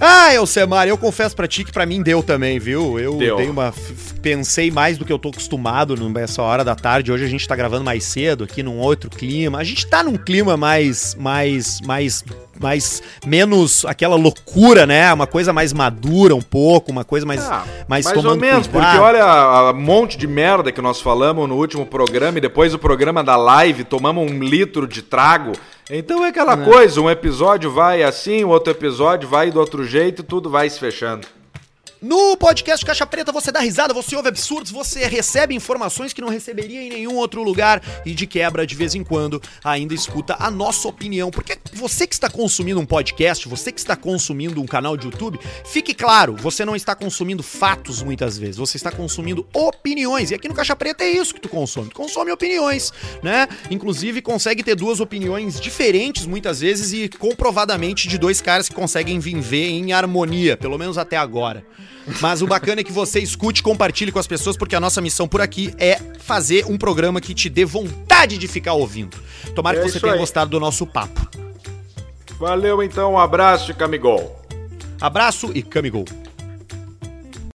Ah, Elcemar, eu confesso pra ti que pra mim deu também, viu? Eu deu. dei uma. Pensei mais do que eu tô acostumado nessa hora da tarde. Hoje a gente tá gravando mais cedo aqui num outro clima. A gente tá num clima mais. mais. mais. Mais. menos aquela loucura, né? Uma coisa mais madura um pouco, uma coisa mais. Ah, mais, mais ou menos, cuidado. porque olha um monte de merda que nós falamos no último programa e depois o programa da live, tomamos um litro de trago. Então é aquela né? coisa, um episódio vai assim, o outro episódio vai do outro jeito, tudo vai se fechando. No podcast Caixa Preta você dá risada, você ouve absurdos, você recebe informações que não receberia em nenhum outro lugar e de quebra, de vez em quando, ainda escuta a nossa opinião. Porque você que está consumindo um podcast, você que está consumindo um canal de YouTube, fique claro, você não está consumindo fatos muitas vezes, você está consumindo opiniões. E aqui no Caixa Preta é isso que tu consome, tu consome opiniões, né? Inclusive consegue ter duas opiniões diferentes muitas vezes e comprovadamente de dois caras que conseguem viver em harmonia, pelo menos até agora. Mas o bacana é que você escute e compartilhe com as pessoas, porque a nossa missão por aqui é fazer um programa que te dê vontade de ficar ouvindo. Tomara é que você tenha aí. gostado do nosso papo. Valeu então, um abraço e camigol. Abraço e camigol.